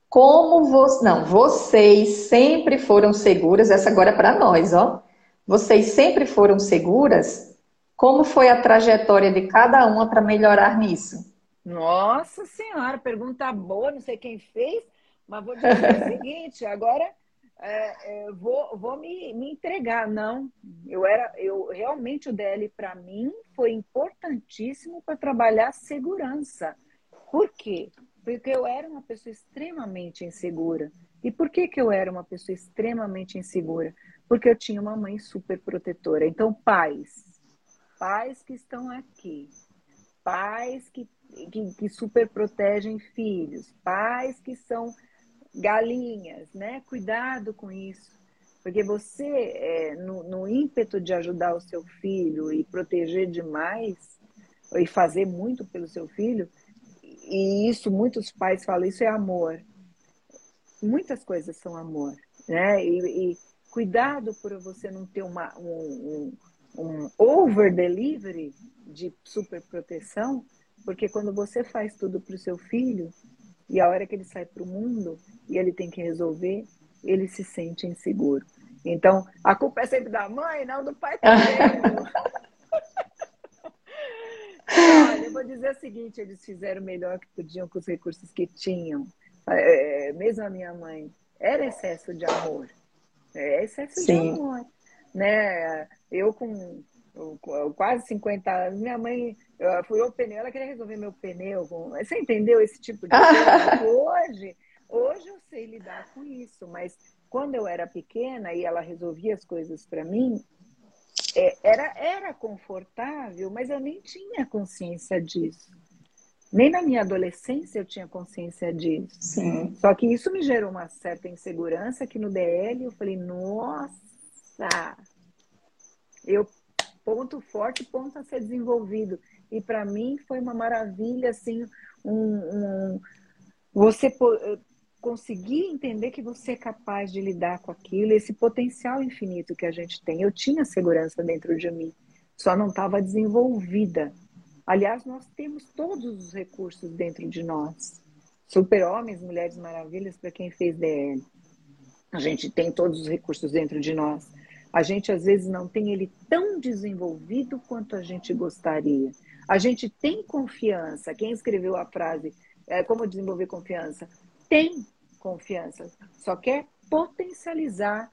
Como você. Não, vocês sempre foram seguras. Essa agora é para nós, ó. Vocês sempre foram seguras? Como foi a trajetória de cada uma para melhorar nisso? Nossa Senhora, pergunta boa, não sei quem fez, mas vou dizer o seguinte: agora é, é, vou, vou me, me entregar. Não, eu era, eu realmente o DL para mim foi importantíssimo para trabalhar segurança. Por quê? Porque eu era uma pessoa extremamente insegura. E por que, que eu era uma pessoa extremamente insegura? Porque eu tinha uma mãe super protetora. Então, pais, pais que estão aqui, pais que, que, que super protegem filhos, pais que são galinhas, né? Cuidado com isso. Porque você, é, no, no, ímpeto de ajudar o seu filho e proteger demais, e fazer muito pelo seu filho, e isso muitos pais falam, isso é amor. Muitas coisas são amor, né? E, e cuidado por você não ter uma, um, um, um over delivery de super proteção, porque quando você faz tudo para o seu filho, e a hora que ele sai para o mundo e ele tem que resolver, ele se sente inseguro. Então, a culpa é sempre da mãe, não do pai também. Olha, eu vou dizer o seguinte: eles fizeram o melhor que podiam com os recursos que tinham. É, mesmo a minha mãe, era excesso de amor. É excesso Sim. de amor. Né? Eu com quase 50 anos, minha mãe eu furou o pneu, ela queria resolver meu pneu. Com... Você entendeu esse tipo de coisa? hoje, hoje eu sei lidar com isso, mas quando eu era pequena e ela resolvia as coisas para mim, é, era, era confortável, mas eu nem tinha consciência disso. Nem na minha adolescência eu tinha consciência disso. Sim. Só que isso me gerou uma certa insegurança que no DL eu falei, nossa, eu ponto forte, ponto a ser desenvolvido. E para mim foi uma maravilha, assim, um, um você eh, conseguir entender que você é capaz de lidar com aquilo, esse potencial infinito que a gente tem. Eu tinha segurança dentro de mim, só não estava desenvolvida. Aliás, nós temos todos os recursos dentro de nós. Super-homens, mulheres maravilhas para quem fez DL. A gente tem todos os recursos dentro de nós. A gente às vezes não tem ele tão desenvolvido quanto a gente gostaria. A gente tem confiança. Quem escreveu a frase é, como desenvolver confiança? Tem confiança, só quer potencializar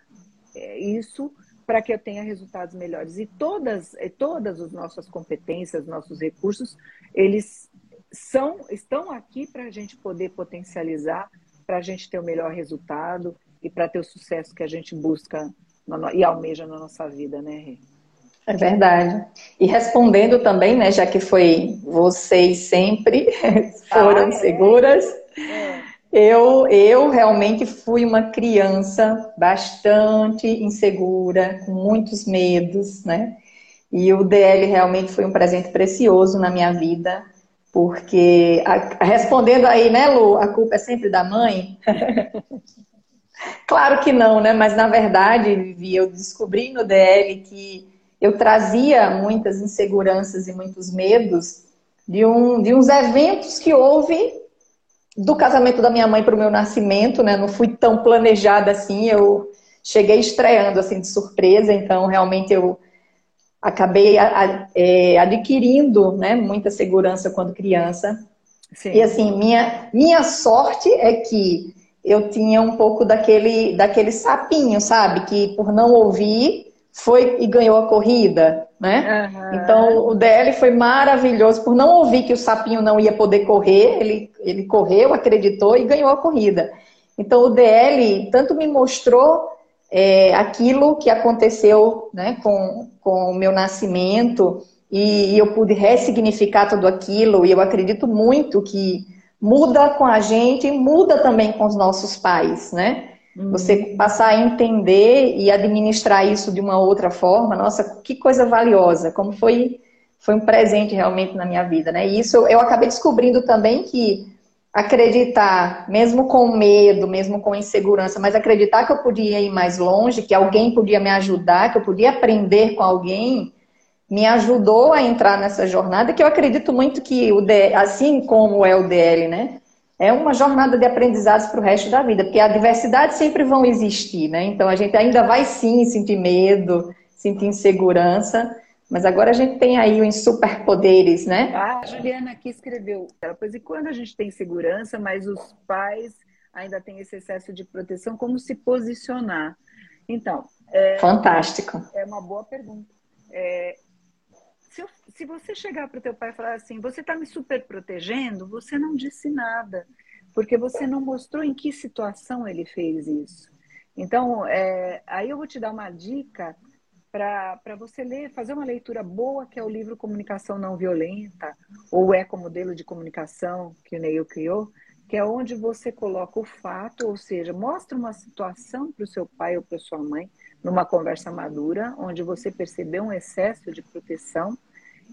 é, isso para que eu tenha resultados melhores. E todas, todas as nossas competências, nossos recursos, eles são, estão aqui para a gente poder potencializar, para a gente ter o melhor resultado e para ter o sucesso que a gente busca e almeja na nossa vida, né, Rê? É verdade. E respondendo também, né, já que foi vocês sempre foram ah, é. seguras, é. Eu, eu realmente fui uma criança bastante insegura, com muitos medos, né? E o DL realmente foi um presente precioso na minha vida, porque, a, respondendo aí, né, Lu, a culpa é sempre da mãe? claro que não, né? Mas na verdade, Vivi, eu descobri no DL que eu trazia muitas inseguranças e muitos medos de, um, de uns eventos que houve do casamento da minha mãe para o meu nascimento, né? Não fui tão planejada assim, eu cheguei estreando assim de surpresa, então realmente eu acabei é, adquirindo né, muita segurança quando criança. Sim. E assim, minha, minha sorte é que eu tinha um pouco daquele, daquele sapinho, sabe? Que por não ouvir, foi e ganhou a corrida, né? Uhum. Então o DL foi maravilhoso por não ouvir que o sapinho não ia poder correr, ele, ele correu, acreditou e ganhou a corrida. Então o DL tanto me mostrou é, aquilo que aconteceu né, com, com o meu nascimento e, e eu pude ressignificar tudo aquilo e eu acredito muito que muda com a gente, muda também com os nossos pais, né? Você uhum. passar a entender e administrar isso de uma outra forma, nossa, que coisa valiosa, como foi, foi um presente realmente na minha vida, né? E isso eu acabei descobrindo também que acreditar, mesmo com medo, mesmo com insegurança, mas acreditar que eu podia ir mais longe, que alguém podia me ajudar, que eu podia aprender com alguém, me ajudou a entrar nessa jornada, que eu acredito muito que, o DL, assim como é o DL, né? É uma jornada de aprendizados para o resto da vida, porque a diversidade sempre vão existir, né? Então a gente ainda vai sim sentir medo, sentir insegurança, mas agora a gente tem aí os superpoderes, né? A Juliana aqui escreveu, pois e quando a gente tem segurança, mas os pais ainda têm esse excesso de proteção, como se posicionar? Então, é, fantástico. É uma boa pergunta. É, se, você chegar para o teu pai e falar assim, você está me super protegendo, você não disse nada, porque você não mostrou em que situação ele fez isso. Então, é, aí eu vou te dar uma dica para você ler, fazer uma leitura boa, que é o livro Comunicação Não Violenta, ou Eco-Modelo de Comunicação, que o Neil criou, que é onde você coloca o fato, ou seja, mostra uma situação para o seu pai ou para sua mãe, numa conversa madura, onde você percebeu um excesso de proteção,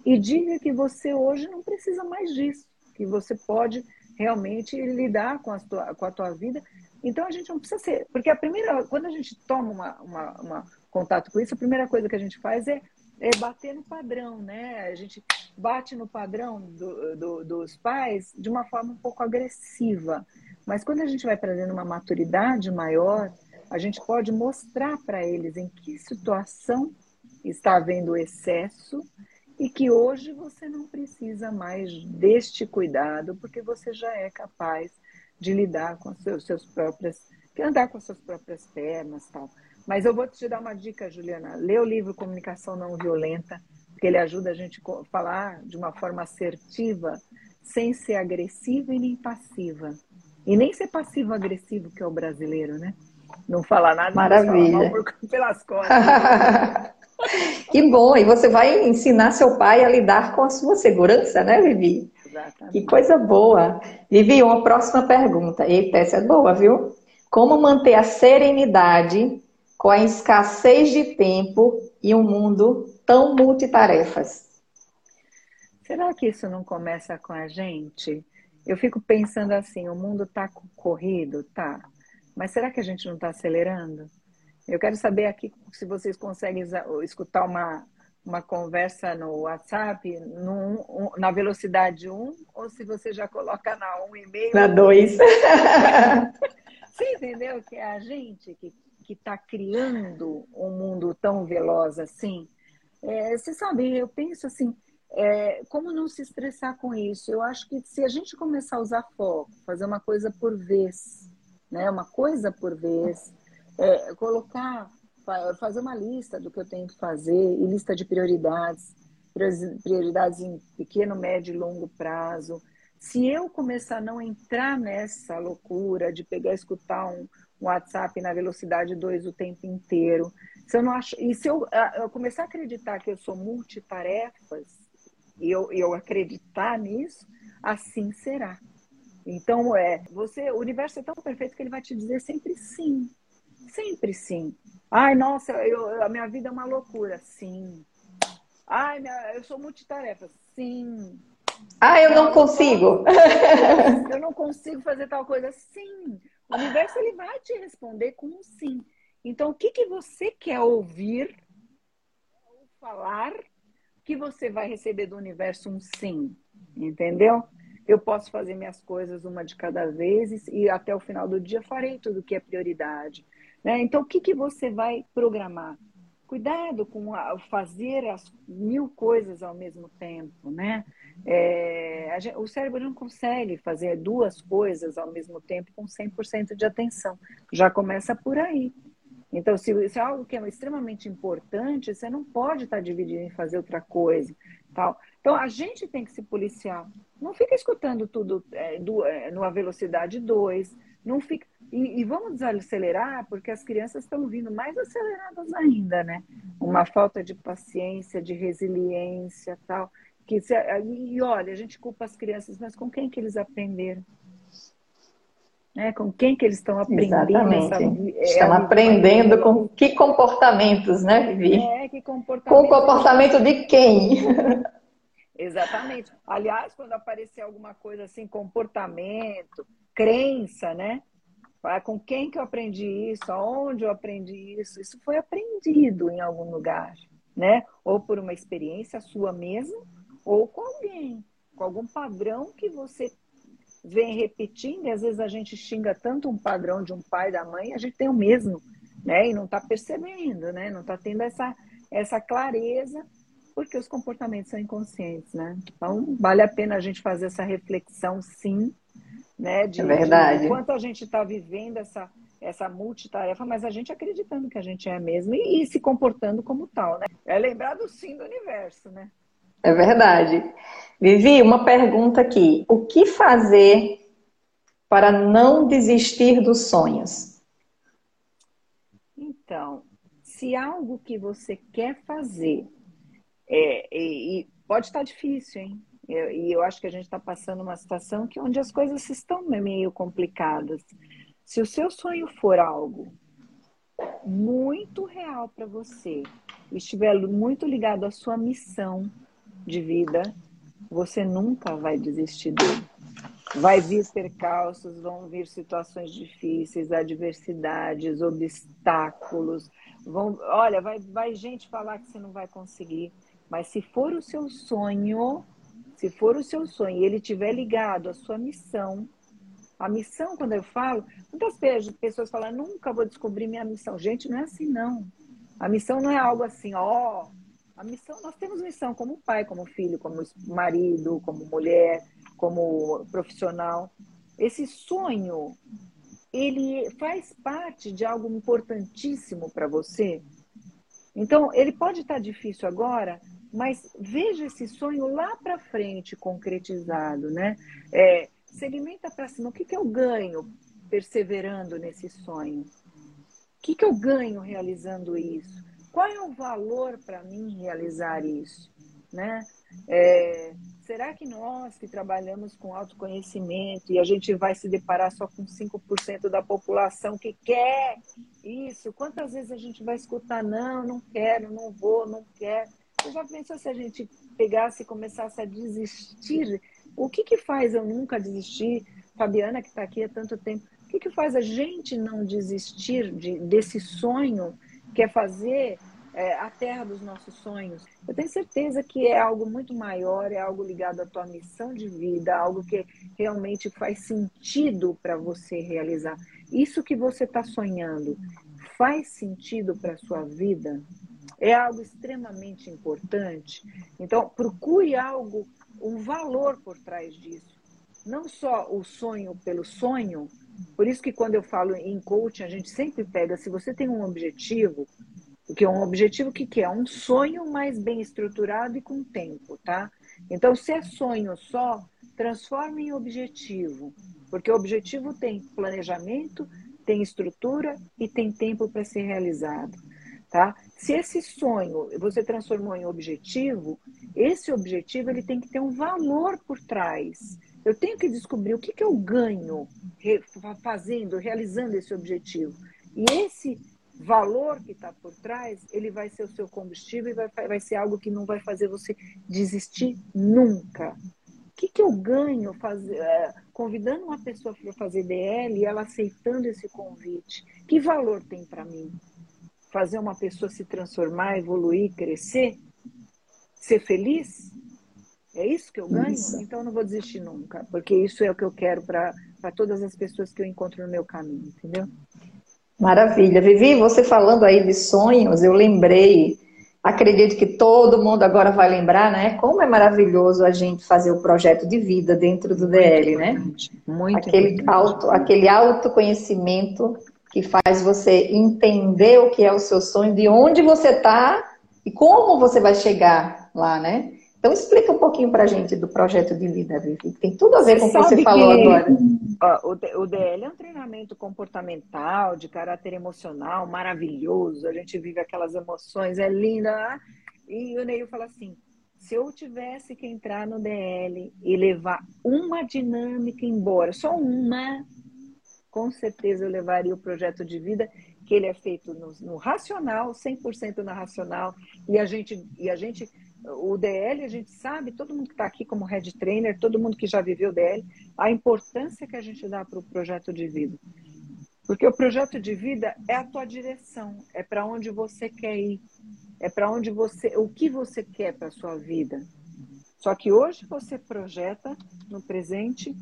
e diga que você hoje não precisa mais disso, que você pode realmente lidar com a tua, com a tua vida. Então a gente não precisa ser, porque a primeira, quando a gente toma uma, uma, uma contato com isso, a primeira coisa que a gente faz é, é bater no padrão, né? A gente bate no padrão do, do, dos pais de uma forma um pouco agressiva. Mas quando a gente vai trazendo uma maturidade maior, a gente pode mostrar para eles em que situação está havendo excesso e que hoje você não precisa mais deste cuidado, porque você já é capaz de lidar com as seus, seus próprias, andar com as suas próprias pernas, tal. Mas eu vou te dar uma dica, Juliana. Lê o livro Comunicação Não Violenta, porque ele ajuda a gente a falar de uma forma assertiva, sem ser agressiva e nem passiva. E nem ser passivo-agressivo, que é o brasileiro, né? Não falar nada Maravilha. Por, pelas costas. que bom! E você vai ensinar seu pai a lidar com a sua segurança, né, Vivi? Exatamente. Que coisa boa! Vivi, uma próxima pergunta. Eita, essa é boa, viu? Como manter a serenidade com a escassez de tempo e um mundo tão multitarefas? Será que isso não começa com a gente? Eu fico pensando assim, o mundo está corrido, tá? Mas será que a gente não está acelerando? Eu quero saber aqui se vocês conseguem escutar uma, uma conversa no WhatsApp no, na velocidade 1 ou se você já coloca na 1,5. Na 2. Você entendeu que é a gente que está criando um mundo tão veloz assim? É, você sabe, eu penso assim, é, como não se estressar com isso? Eu acho que se a gente começar a usar foco, fazer uma coisa por vez, né? Uma coisa por vez, é, colocar, fazer uma lista do que eu tenho que fazer e lista de prioridades, prioridades em pequeno, médio e longo prazo. Se eu começar a não entrar nessa loucura de pegar escutar um, um WhatsApp na velocidade 2 o tempo inteiro, se eu não acho, e se eu, eu, começar a acreditar que eu sou multitarefas, e eu, eu acreditar nisso, assim será. Então, é, você, o universo é tão perfeito que ele vai te dizer sempre sim. Sempre sim. Ai, nossa, eu, a minha vida é uma loucura. Sim. Ai, minha, eu sou multitarefa. Sim. Ah, eu não, consigo. Eu não consigo fazer tal coisa. Sim. O universo ele vai te responder com um sim. Então, o que, que você quer ouvir ou falar que você vai receber do universo um sim? Entendeu? Eu posso fazer minhas coisas uma de cada vez e até o final do dia farei tudo que é prioridade. Né? Então, o que, que você vai programar? Cuidado com fazer as mil coisas ao mesmo tempo, né? É, o cérebro não consegue fazer duas coisas ao mesmo tempo com 100% de atenção. Já começa por aí. Então, se, se é algo que é extremamente importante, você não pode estar dividindo em fazer outra coisa. Tal. Então, a gente tem que se policiar. Não fica escutando tudo é, do, é, numa velocidade 2. Não fica. E, e, vamos desacelerar, porque as crianças estão vindo mais aceleradas ainda, né? Uma falta de paciência, de resiliência tal. Que se, e olha, a gente culpa as crianças, mas com quem que eles aprenderam? Né? Com quem que eles estão aprendendo? Exatamente. Essa, é, estão aprendendo com que comportamentos, né, Vivi? É, que comportamento. Com o comportamento de quem? Exatamente. Aliás, quando aparecer alguma coisa assim, comportamento, crença, né? Ah, com quem que eu aprendi isso? Aonde eu aprendi isso? Isso foi aprendido em algum lugar, né? Ou por uma experiência sua mesma, ou com alguém, com algum padrão que você vem repetindo, e às vezes a gente xinga tanto um padrão de um pai, da mãe, a gente tem o mesmo, né? E não está percebendo, né? Não está tendo essa, essa clareza, porque os comportamentos são inconscientes, né? Então, vale a pena a gente fazer essa reflexão, sim, né? De, é verdade. De quanto a gente está vivendo essa, essa multitarefa, mas a gente acreditando que a gente é mesmo e, e se comportando como tal, né? É lembrar do sim do universo, né? É verdade. Vivi, uma pergunta aqui. O que fazer para não desistir dos sonhos? Então, se algo que você quer fazer é, e, e pode estar difícil, hein? Eu, e eu acho que a gente está passando uma situação que onde as coisas estão meio complicadas. Se o seu sonho for algo muito real para você, estiver muito ligado à sua missão de vida, você nunca vai desistir dele. Vai vir percalços, vão vir situações difíceis, adversidades, obstáculos. Vão, olha, vai, vai gente falar que você não vai conseguir. Mas se for o seu sonho, se for o seu sonho e ele estiver ligado à sua missão, a missão, quando eu falo, muitas pessoas falam, nunca vou descobrir minha missão. Gente, não é assim, não. A missão não é algo assim, ó. A missão, nós temos missão como pai, como filho, como marido, como mulher, como profissional. Esse sonho, ele faz parte de algo importantíssimo para você. Então, ele pode estar difícil agora, mas veja esse sonho lá para frente concretizado, né? É, segmenta para cima. O que, que eu ganho perseverando nesse sonho? O que, que eu ganho realizando isso? Qual é o valor para mim realizar isso? Né? É, será que nós que trabalhamos com autoconhecimento e a gente vai se deparar só com 5% da população que quer isso? Quantas vezes a gente vai escutar, não, não quero, não vou, não quero? Você já pensou se a gente pegasse e começasse a desistir? O que, que faz eu nunca desistir? Fabiana, que está aqui há tanto tempo, o que, que faz a gente não desistir de, desse sonho que é fazer é, a terra dos nossos sonhos? Eu tenho certeza que é algo muito maior, é algo ligado à tua missão de vida, algo que realmente faz sentido para você realizar. Isso que você está sonhando faz sentido para a sua vida? É algo extremamente importante. Então, procure algo, um valor por trás disso. Não só o sonho pelo sonho, por isso que quando eu falo em coaching, a gente sempre pega, se você tem um objetivo, que é um objetivo que, que é um sonho mais bem estruturado e com tempo, tá? Então, se é sonho só, transforme em objetivo, porque o objetivo tem planejamento, tem estrutura e tem tempo para ser realizado. Tá? Se esse sonho você transformou em objetivo, esse objetivo ele tem que ter um valor por trás. Eu tenho que descobrir o que, que eu ganho fazendo, realizando esse objetivo. E esse valor que está por trás, ele vai ser o seu combustível e vai, vai ser algo que não vai fazer você desistir nunca. O que, que eu ganho fazer, é, convidando uma pessoa para fazer DL e ela aceitando esse convite? Que valor tem para mim? Fazer uma pessoa se transformar, evoluir, crescer, ser feliz? É isso que eu ganho? Isso. Então eu não vou desistir nunca, porque isso é o que eu quero para todas as pessoas que eu encontro no meu caminho, entendeu? Maravilha. Vivi, você falando aí de sonhos, eu lembrei, acredito que todo mundo agora vai lembrar, né? Como é maravilhoso a gente fazer o projeto de vida dentro do DL, né? Muito aquele auto, aquele autoconhecimento que faz você entender o que é o seu sonho, de onde você está e como você vai chegar lá, né? Então explica um pouquinho para a gente do projeto de vida, Vivi. Tem tudo a ver com o que você falou que, agora. Ó, o DL é um treinamento comportamental, de caráter emocional, maravilhoso. A gente vive aquelas emoções, é linda. E o Neil fala assim: se eu tivesse que entrar no DL e levar uma dinâmica embora, só uma, com certeza eu levaria o projeto de vida, que ele é feito no, no racional, 100% na racional, e a gente, e a gente o DL, a gente sabe, todo mundo que está aqui como head trainer, todo mundo que já viveu o DL, a importância que a gente dá para o projeto de vida. Porque o projeto de vida é a tua direção, é para onde você quer ir, é para onde você, o que você quer para a sua vida. Só que hoje você projeta no presente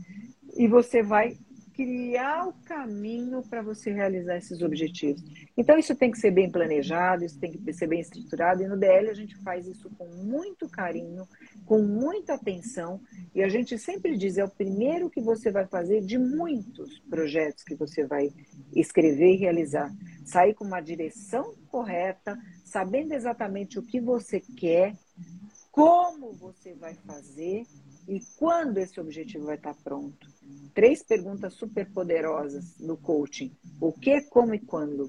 e você vai criar o caminho para você realizar esses objetivos. Então, isso tem que ser bem planejado, isso tem que ser bem estruturado, e no DL a gente faz isso com muito carinho, com muita atenção, e a gente sempre diz: é o primeiro que você vai fazer de muitos projetos que você vai escrever e realizar. Sair com uma direção correta, sabendo exatamente o que você quer, como você vai fazer e quando esse objetivo vai estar pronto. Três perguntas super poderosas do coaching: o que, como e quando.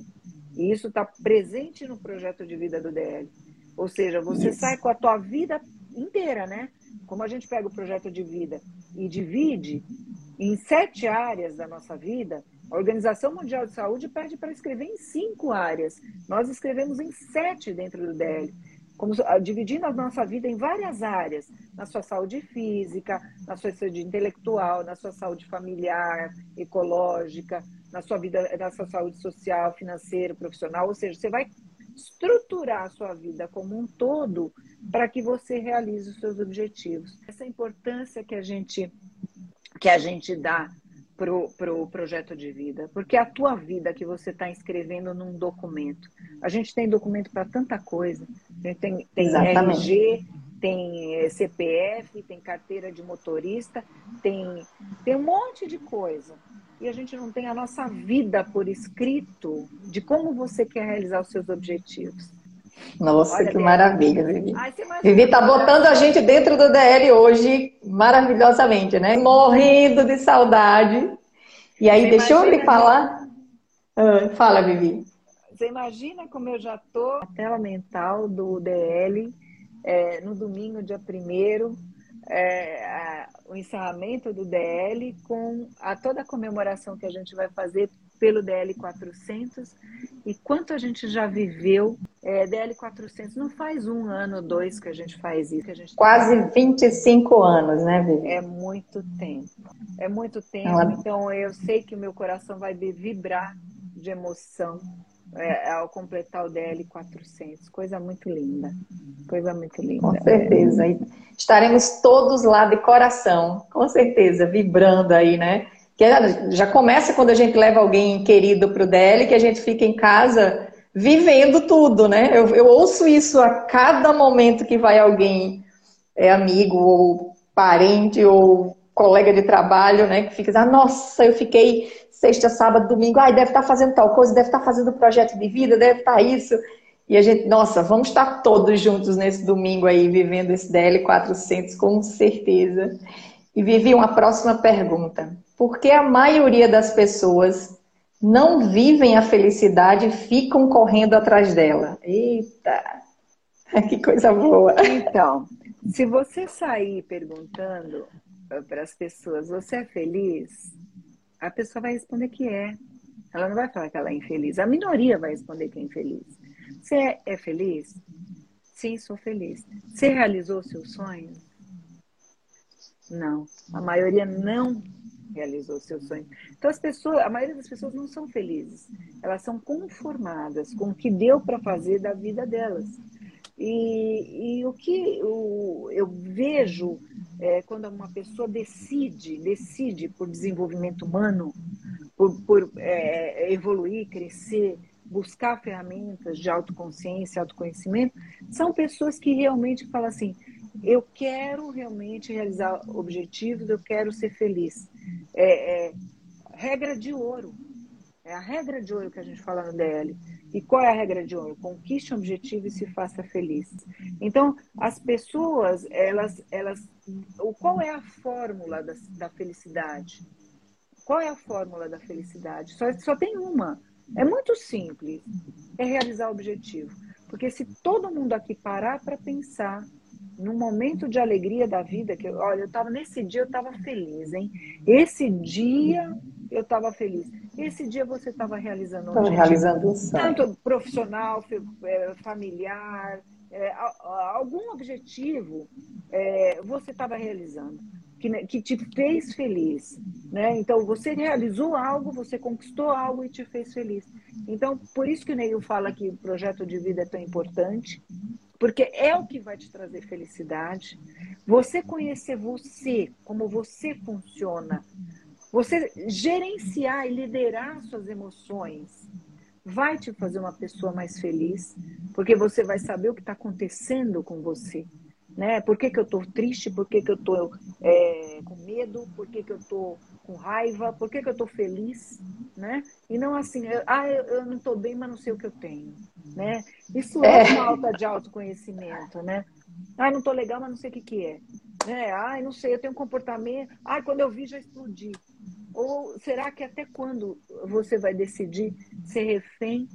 E isso está presente no projeto de vida do DL. Ou seja, você isso. sai com a tua vida inteira, né? Como a gente pega o projeto de vida e divide em sete áreas da nossa vida, a Organização Mundial de Saúde pede para escrever em cinco áreas. Nós escrevemos em sete dentro do DL como, ah, dividindo a nossa vida em várias áreas, na sua saúde física, na sua saúde intelectual, na sua saúde familiar, ecológica, na sua vida, na sua saúde social, financeira, profissional, ou seja, você vai estruturar a sua vida como um todo para que você realize os seus objetivos. Essa importância que a gente que a gente dá pro, pro projeto de vida, porque é a tua vida que você está inscrevendo num documento. A gente tem documento para tanta coisa. A gente tem, tem RG, tem eh, CPF, tem carteira de motorista, tem, tem um monte de coisa. E a gente não tem a nossa vida por escrito de como você quer realizar os seus objetivos. Nossa, Olha, que maravilha, Vivi. Ai, Vivi tá botando a gente dentro do DL hoje maravilhosamente, né? Morrendo de saudade. E aí, você deixa eu lhe falar. Ah, fala, Vivi. Você imagina como eu já tô na tela mental do DL é, no domingo, dia 1 é, o encerramento do DL com a toda a comemoração que a gente vai fazer pelo DL 400 e quanto a gente já viveu é, DL 400 não faz um ano, dois que a gente faz isso. Que a gente Quase tá... 25 anos, né, Vivi? É muito tempo. É muito tempo. Ela... Então eu sei que o meu coração vai vibrar de emoção é, ao completar o DL 400. Coisa muito linda. Coisa muito linda. Com certeza. É. Estaremos todos lá de coração, com certeza, vibrando aí, né? Que já começa quando a gente leva alguém querido para o DL, que a gente fica em casa vivendo tudo, né? Eu, eu ouço isso a cada momento que vai alguém, é amigo ou parente ou colega de trabalho, né? Que fica, ah, nossa, eu fiquei sexta, sábado, domingo, ai, deve estar fazendo tal coisa, deve estar fazendo projeto de vida, deve estar isso. E a gente, nossa, vamos estar todos juntos nesse domingo aí, vivendo esse DL 400, com certeza. E Vivi, uma próxima pergunta. Por que a maioria das pessoas não vivem a felicidade e ficam correndo atrás dela. Eita! Que coisa boa! Então, se você sair perguntando eh, para as pessoas, você é feliz? A pessoa vai responder que é. Ela não vai falar que ela é infeliz. A minoria vai responder que é infeliz. Você é feliz? Sim, sou feliz. Você realizou seus sonhos? Não. A maioria não realizou seu sonho. Então as pessoas, a maioria das pessoas não são felizes. Elas são conformadas com o que deu para fazer da vida delas. E, e o que o, eu vejo é, quando uma pessoa decide, decide por desenvolvimento humano, por, por é, evoluir, crescer, buscar ferramentas de autoconsciência, autoconhecimento, são pessoas que realmente falam assim: eu quero realmente realizar objetivos, eu quero ser feliz. É, é, regra de ouro. É a regra de ouro que a gente fala no DL. E qual é a regra de ouro? Conquiste um objetivo e se faça feliz. Então, as pessoas, elas, elas, qual é a fórmula da, da felicidade? Qual é a fórmula da felicidade? Só, só tem uma. É muito simples. É realizar o objetivo. Porque se todo mundo aqui parar para pensar num momento de alegria da vida, que olha, eu estava nesse dia eu estava feliz, hein? Esse dia eu estava feliz. Esse dia você estava realizando um realizando tanto profissional, é, familiar, é, algum objetivo é, você estava realizando que, que te fez feliz, né? Então você realizou algo, você conquistou algo e te fez feliz. Então por isso que o Neil fala que o projeto de vida é tão importante, porque é o que vai te trazer felicidade. Você conhecer você, como você funciona, você gerenciar e liderar suas emoções, vai te fazer uma pessoa mais feliz, porque você vai saber o que está acontecendo com você. Né? Por que, que eu estou triste? Por que, que eu estou é, com medo? Por que, que eu estou com raiva? Por que, que eu estou feliz? Né? E não assim, eu, ah, eu, eu não estou bem, mas não sei o que eu tenho. Né? Isso é, é falta de autoconhecimento. Né? Ah, não estou legal, mas não sei o que, que é. Né? Ah, não sei, eu tenho um comportamento. Ah, quando eu vi já explodi. Ou será que até quando você vai decidir ser refém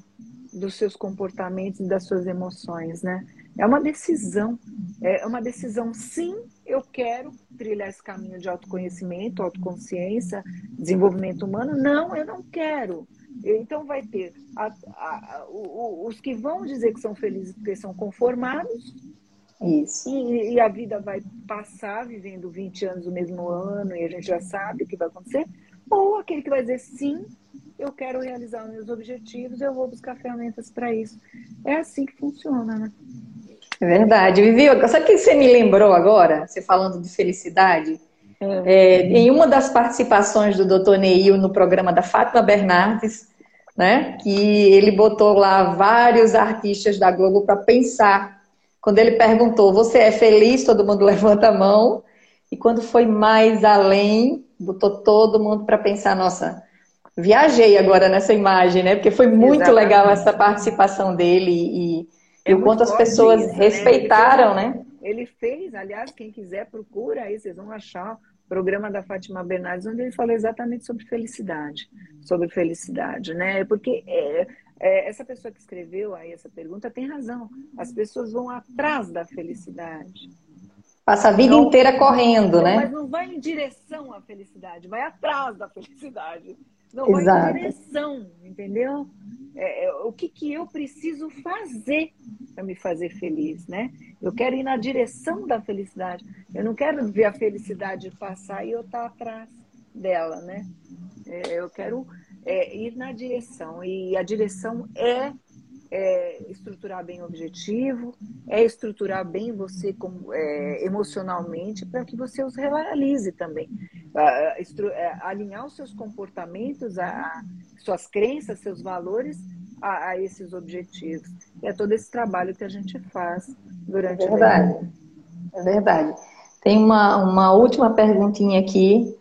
dos seus comportamentos e das suas emoções, né? É uma decisão, é uma decisão sim, eu quero trilhar esse caminho de autoconhecimento, autoconsciência, desenvolvimento humano. Não, eu não quero. Então vai ter a, a, a, os que vão dizer que são felizes porque são conformados, isso. E, e, a vida vai passar vivendo 20 anos o mesmo ano e a gente já sabe o que vai acontecer. Ou aquele que vai dizer sim, eu quero realizar os meus objetivos, eu vou buscar ferramentas para isso. É assim que funciona, né? É verdade. Vivi, sabe o que você me lembrou agora? Você falando de felicidade? É. É, em uma das participações do Dr. Neil no programa da Fátima Bernardes, né, que ele botou lá vários artistas da Globo para pensar. Quando ele perguntou, você é feliz? Todo mundo levanta a mão. E quando foi mais além, botou todo mundo para pensar, nossa, viajei agora nessa imagem, né? Porque foi muito Exatamente. legal essa participação dele e, é e o quanto as pessoas né? respeitaram, né? né? Ele fez, aliás, quem quiser procura aí, vocês vão achar o programa da Fátima Bernardes, onde ele falou exatamente sobre felicidade, sobre felicidade, né? Porque é, é, essa pessoa que escreveu aí essa pergunta tem razão. As pessoas vão atrás da felicidade. Passa a vida não, inteira correndo, não, né? Mas não vai em direção à felicidade, vai atrás da felicidade. Não Exato. em direção, entendeu? É, é, o que, que eu preciso fazer para me fazer feliz, né? Eu quero ir na direção da felicidade. Eu não quero ver a felicidade passar e eu estar tá atrás dela, né? É, eu quero é, ir na direção. E a direção é é estruturar bem o objetivo, é estruturar bem você como, é, emocionalmente para que você os realize também. É, alinhar os seus comportamentos, a, a, suas crenças, seus valores a, a, esses objetivos. E é todo esse trabalho que a gente faz durante é verdade. É verdade. Tem uma, uma última perguntinha aqui.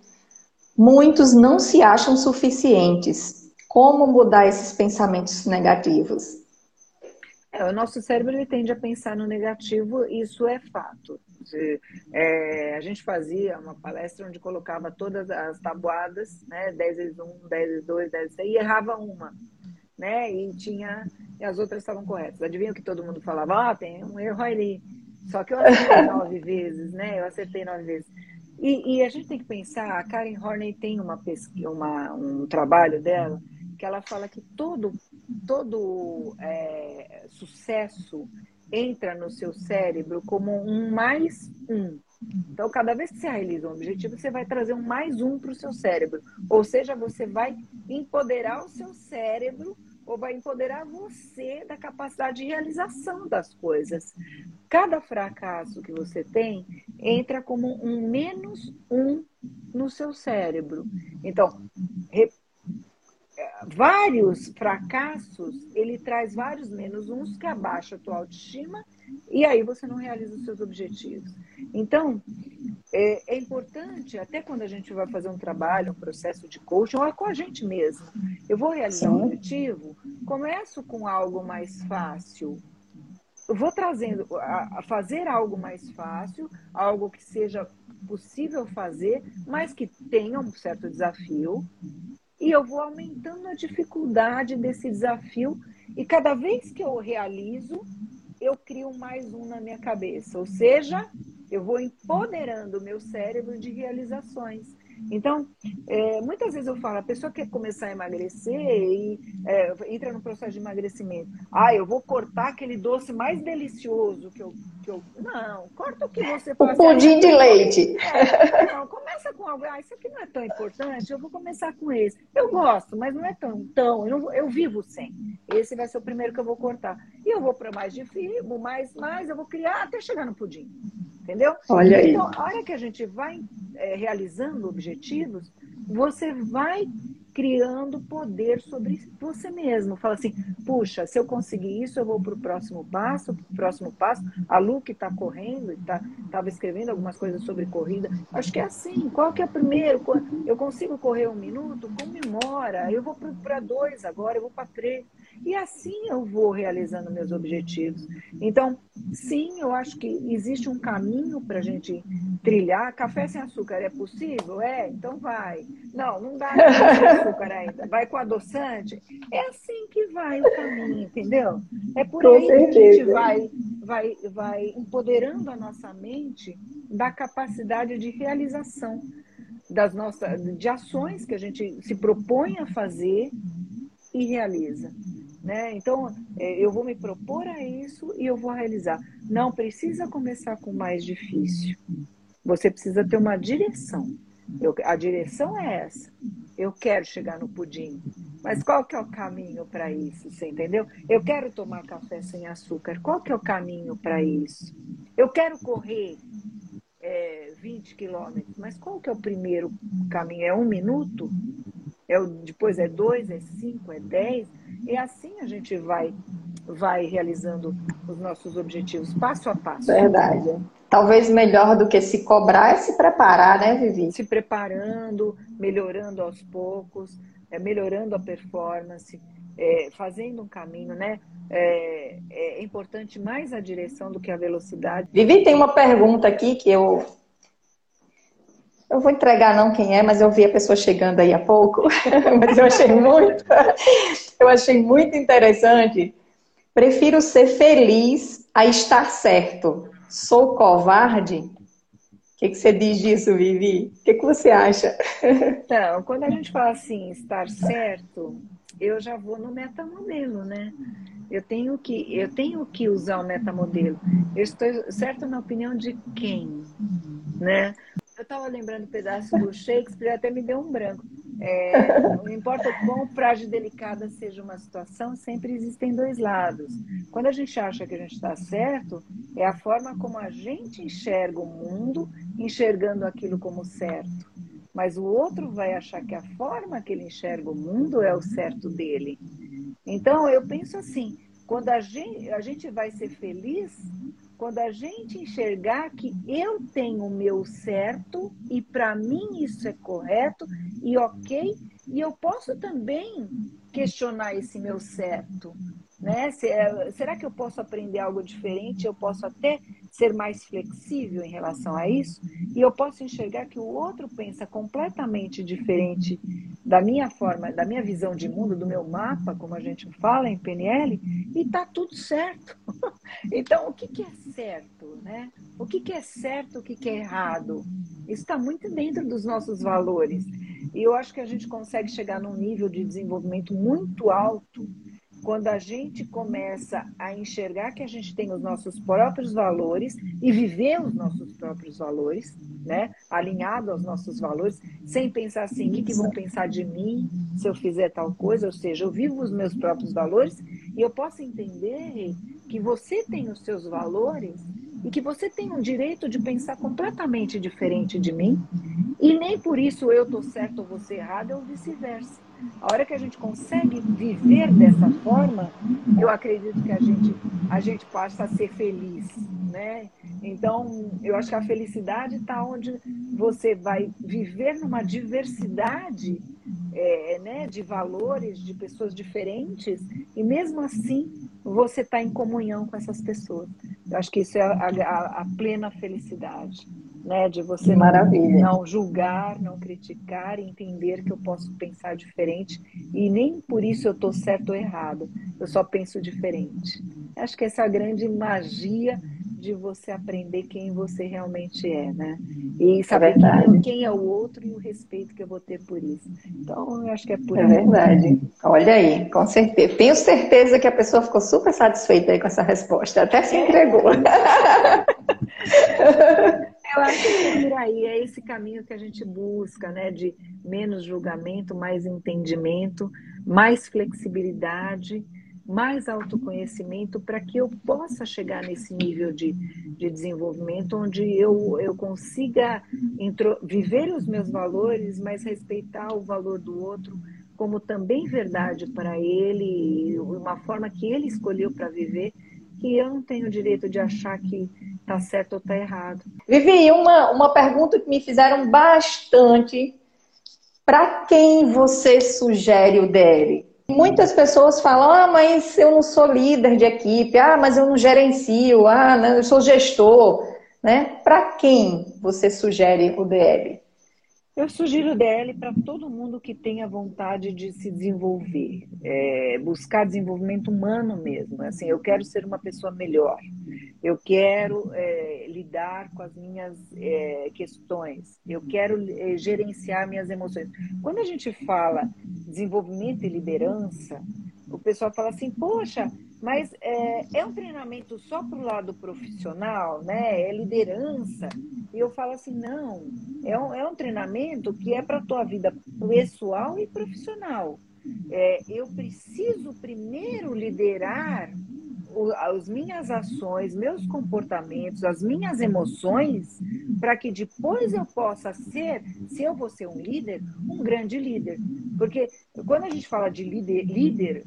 Muitos não se acham suficientes. Como mudar esses pensamentos negativos? É, o nosso cérebro ele tende a pensar no negativo, isso é fato. É, a gente fazia uma palestra onde colocava todas as tabuadas, né, 10 vezes 1, 10 vezes 2, 10 vezes 3, e errava uma, né, e tinha, e as outras estavam corretas. Adivinha o que todo mundo falava? Ah, tem um erro ali. Só que eu acertei nove vezes, né, eu acertei nove vezes. E, e, a gente tem que pensar, a Karen Horney tem uma, uma um trabalho dela, que ela fala que todo, todo é, sucesso entra no seu cérebro como um mais um. Então, cada vez que você realiza um objetivo, você vai trazer um mais um para o seu cérebro. Ou seja, você vai empoderar o seu cérebro ou vai empoderar você da capacidade de realização das coisas. Cada fracasso que você tem entra como um menos um no seu cérebro. Então, vários fracassos, ele traz vários menos uns que abaixa a tua autoestima e aí você não realiza os seus objetivos. Então, é, é, importante, até quando a gente vai fazer um trabalho, um processo de coaching, ou é com a gente mesmo. Eu vou realizar Sim. um objetivo, começo com algo mais fácil. Eu vou trazendo a, a fazer algo mais fácil, algo que seja possível fazer, mas que tenha um certo desafio, e eu vou aumentando a dificuldade desse desafio e cada vez que eu realizo, eu crio mais um na minha cabeça, ou seja, eu vou empoderando o meu cérebro de realizações. Então, é, muitas vezes eu falo, a pessoa quer começar a emagrecer e é, entra no processo de emagrecimento. Ah, eu vou cortar aquele doce mais delicioso que eu. Que eu... Não, corta o que você faz. O pudim de leite. É, não, começa com algo. Ah, isso aqui não é tão importante, eu vou começar com esse. Eu gosto, mas não é tão. tão eu, não, eu vivo sem. Esse vai ser o primeiro que eu vou cortar. E eu vou para mais difícil, mais, mais, eu vou criar até chegar no pudim. Entendeu? Olha aí. Então, a hora que a gente vai é, realizando objetivos, você vai criando poder sobre você mesmo. Fala assim, puxa, se eu conseguir isso, eu vou para o próximo passo, pro próximo passo. A Lu que está correndo, estava tá, escrevendo algumas coisas sobre corrida. Acho que é assim, qual que é o primeiro? Eu consigo correr um minuto? Comemora. Eu vou para dois agora, eu vou para três. E assim eu vou realizando meus objetivos. Então, sim, eu acho que existe um caminho para a gente trilhar. Café sem açúcar é possível? É, então vai. Não, não dá sem açúcar ainda. Vai com adoçante? É assim que vai o caminho, entendeu? É por com aí certeza. que a gente vai, vai, vai empoderando a nossa mente da capacidade de realização das nossas de ações que a gente se propõe a fazer e realiza. Né? Então, é, eu vou me propor a isso e eu vou realizar. Não precisa começar com o mais difícil. Você precisa ter uma direção. Eu, a direção é essa. Eu quero chegar no pudim. Mas qual que é o caminho para isso? Você entendeu? Eu quero tomar café sem açúcar. Qual que é o caminho para isso? Eu quero correr é, 20 quilômetros. Mas qual que é o primeiro caminho? É um minuto? É o, depois é dois, é cinco, é dez? E assim a gente vai, vai realizando os nossos objetivos, passo a passo. Verdade. Talvez melhor do que se cobrar é se preparar, né, Vivi? Se preparando, melhorando aos poucos, é, melhorando a performance, é, fazendo um caminho, né? É, é, importante mais a direção do que a velocidade. Vivi, tem uma pergunta aqui que eu eu vou entregar não quem é, mas eu vi a pessoa chegando aí há pouco, mas eu achei muito, eu achei muito interessante. Prefiro ser feliz a estar certo. Sou covarde? O que, que você diz disso, Vivi? O que, que você acha? Então, quando a gente fala assim, estar certo, eu já vou no metamodelo, né? Eu tenho que, eu tenho que usar o metamodelo. Eu estou certo na opinião de quem, né? Eu estava lembrando um pedaço do Shakespeare, até me deu um branco. É, não importa o quão frágil e delicada seja uma situação, sempre existem dois lados. Quando a gente acha que a gente está certo, é a forma como a gente enxerga o mundo, enxergando aquilo como certo. Mas o outro vai achar que a forma que ele enxerga o mundo é o certo dele. Então, eu penso assim: quando a gente, a gente vai ser feliz quando a gente enxergar que eu tenho o meu certo e para mim isso é correto e ok, e eu posso também questionar esse meu certo. Né? É, será que eu posso aprender algo diferente? Eu posso até ser mais flexível em relação a isso? E eu posso enxergar que o outro pensa completamente diferente da minha forma, da minha visão de mundo, do meu mapa, como a gente fala em PNL, e está tudo certo. Então, o que, que é certo? Né? O que, que é certo, o que, que é errado? Isso está muito dentro dos nossos valores. E eu acho que a gente consegue chegar num nível de desenvolvimento muito alto quando a gente começa a enxergar que a gente tem os nossos próprios valores e viver os nossos próprios valores, né? Alinhado aos nossos valores, sem pensar assim, o que, que vão pensar de mim se eu fizer tal coisa? Ou seja, eu vivo os meus próprios valores e eu posso entender que você tem os seus valores e que você tem o direito de pensar completamente diferente de mim e nem por isso eu estou certo ou você errado ou vice-versa. A hora que a gente consegue viver dessa forma, eu acredito que a gente, a gente passa a ser feliz, né? Então, eu acho que a felicidade está onde você vai viver numa diversidade é, né, de valores, de pessoas diferentes, e mesmo assim você está em comunhão com essas pessoas. Eu acho que isso é a, a, a plena felicidade né? De você Maravilha. não julgar, não criticar, entender que eu posso pensar diferente e nem por isso eu estou certo ou errado. Eu só penso diferente. Acho que essa é a grande magia de você aprender quem você realmente é, né? E saber é quem, quem, é o outro e o respeito que eu vou ter por isso. Então, eu acho que é por É aí. verdade. Olha aí, com certeza. Tenho certeza que a pessoa ficou super satisfeita aí com essa resposta. Até se entregou. Eu acho que é por aí, é esse caminho que a gente busca, né? De menos julgamento, mais entendimento, mais flexibilidade mais autoconhecimento para que eu possa chegar nesse nível de, de desenvolvimento onde eu, eu consiga intro, viver os meus valores, mas respeitar o valor do outro como também verdade para ele, uma forma que ele escolheu para viver, que eu não tenho direito de achar que está certo ou está errado. Vivi, uma, uma pergunta que me fizeram bastante. Para quem você sugere o DL? Muitas pessoas falam, ah, mas eu não sou líder de equipe, ah, mas eu não gerencio, ah, não, eu sou gestor. Né? Para quem você sugere o DL? Eu sugiro o DL para todo mundo que tenha vontade de se desenvolver, é, buscar desenvolvimento humano mesmo. Assim, eu quero ser uma pessoa melhor, eu quero é, lidar com as minhas é, questões, eu quero é, gerenciar minhas emoções. Quando a gente fala desenvolvimento e liderança, o pessoal fala assim, poxa, mas é, é um treinamento só para o lado profissional, né? É liderança. E eu falo assim, não, é um, é um treinamento que é para a tua vida pessoal e profissional. É, eu preciso primeiro liderar as minhas ações, meus comportamentos, as minhas emoções, para que depois eu possa ser, se eu vou ser um líder, um grande líder. Porque quando a gente fala de líder, líder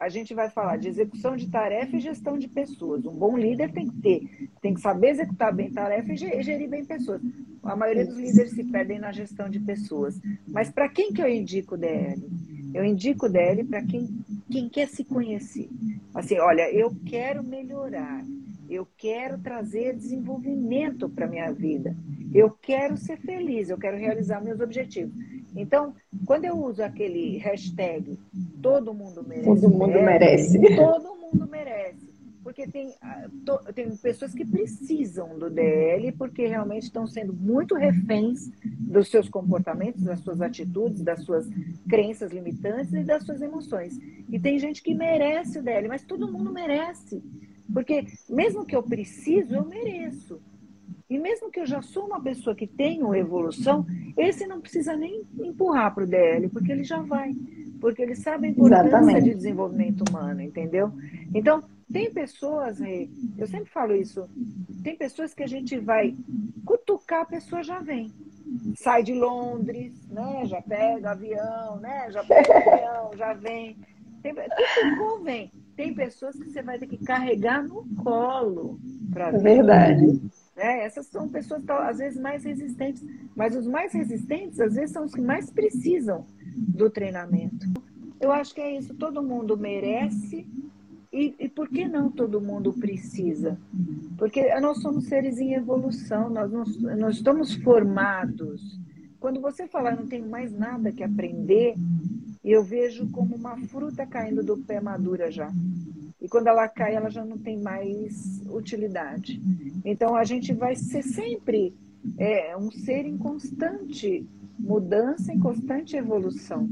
a gente vai falar de execução de tarefa e gestão de pessoas. Um bom líder tem que ter, tem que saber executar bem tarefa e gerir bem pessoas. A maioria dos líderes se perdem na gestão de pessoas. Mas para quem que eu indico o DL? Eu indico o DL para quem, quem quer se conhecer. Assim, olha, eu quero melhorar. Eu quero trazer desenvolvimento para minha vida. Eu quero ser feliz, eu quero realizar meus objetivos. Então, quando eu uso aquele hashtag todo mundo merece, todo mundo merece, todo mundo merece. Porque tem, ah, tem pessoas que precisam do DL porque realmente estão sendo muito reféns dos seus comportamentos, das suas atitudes, das suas crenças limitantes e das suas emoções. E tem gente que merece o DL, mas todo mundo merece. Porque mesmo que eu preciso, eu mereço. E mesmo que eu já sou uma pessoa que tenho evolução, esse não precisa nem empurrar para o DL, porque ele já vai. Porque ele sabe a importância Exatamente. de desenvolvimento humano, entendeu? Então, tem pessoas, eu sempre falo isso, tem pessoas que a gente vai cutucar, a pessoa já vem. Sai de Londres, né? Já pega avião, né? Já pega avião, já vem. Tem, cutucou, vem. Tem pessoas que você vai ter que carregar no colo para ver. Verdade. Né? Essas são pessoas, às vezes, mais resistentes. Mas os mais resistentes, às vezes, são os que mais precisam do treinamento. Eu acho que é isso. Todo mundo merece. E, e por que não todo mundo precisa? Porque nós somos seres em evolução, nós, nós, nós estamos formados. Quando você fala, não tenho mais nada que aprender, eu vejo como uma fruta caindo do pé madura já. E quando ela cai, ela já não tem mais utilidade. Então a gente vai ser sempre é, um ser em constante mudança, em constante evolução.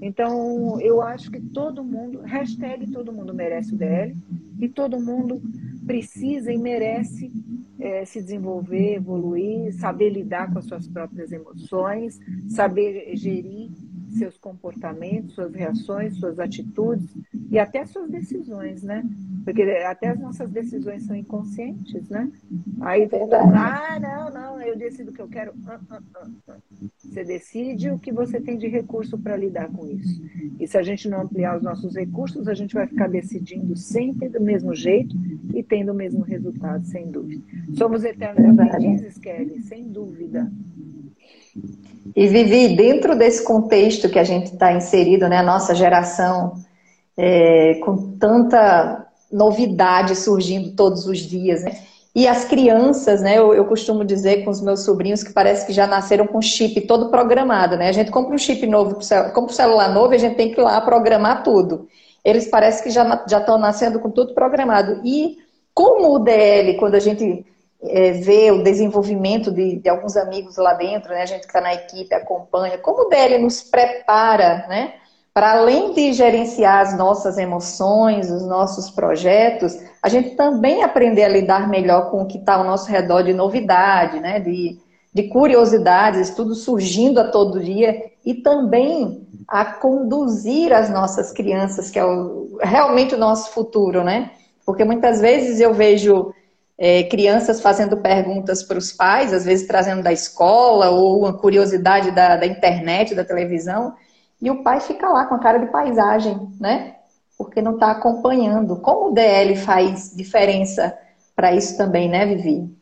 Então eu acho que todo mundo, hashtag todo mundo merece o DL e todo mundo precisa e merece é, se desenvolver, evoluir, saber lidar com as suas próprias emoções, saber gerir seus comportamentos, suas reações, suas atitudes e até suas decisões, né? Porque até as nossas decisões são inconscientes, né? Aí, Verdade. ah, não, não, eu decido o que eu quero. Ah, ah, ah, você decide o que você tem de recurso para lidar com isso. E se a gente não ampliar os nossos recursos, a gente vai ficar decidindo sempre do mesmo jeito e tendo o mesmo resultado, sem dúvida. Somos eternos aprendizes, Kelly, sem dúvida. E Vivi, dentro desse contexto que a gente está inserido, né, a nossa geração, é, com tanta novidade surgindo todos os dias, né? E as crianças, né? Eu, eu, costumo dizer com os meus sobrinhos que parece que já nasceram com chip todo programado, né? A gente compra um chip novo, compra um celular novo e a gente tem que ir lá programar tudo. Eles parecem que já já estão nascendo com tudo programado. E como o DL, quando a gente é, vê o desenvolvimento de, de, alguns amigos lá dentro, né? A gente que está na equipe acompanha, como o DL nos prepara, né? Para além de gerenciar as nossas emoções, os nossos projetos, a gente também aprender a lidar melhor com o que está ao nosso redor de novidade, né? De, de curiosidades, tudo surgindo a todo dia, e também a conduzir as nossas crianças, que é o, realmente o nosso futuro, né? Porque muitas vezes eu vejo é, crianças fazendo perguntas para os pais, às vezes trazendo da escola ou uma curiosidade da, da internet, da televisão, e o pai fica lá com a cara de paisagem, né? Porque não está acompanhando. Como o DL faz diferença para isso também, né, Vivi?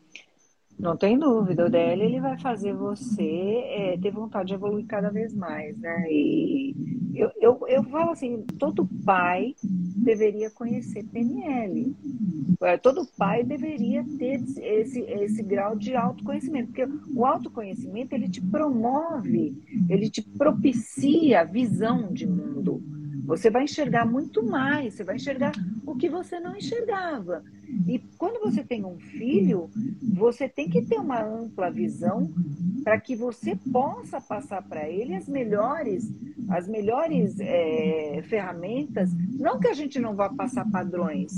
Não tem dúvida, o DL ele vai fazer você é, ter vontade de evoluir cada vez mais, né? E eu, eu, eu falo assim, todo pai deveria conhecer PNL. É, todo pai deveria ter esse, esse grau de autoconhecimento, porque o autoconhecimento ele te promove, ele te propicia visão de mundo. Você vai enxergar muito mais, você vai enxergar o que você não enxergava. E quando você tem um filho, você tem que ter uma ampla visão para que você possa passar para ele as melhores, as melhores é, ferramentas. Não que a gente não vá passar padrões,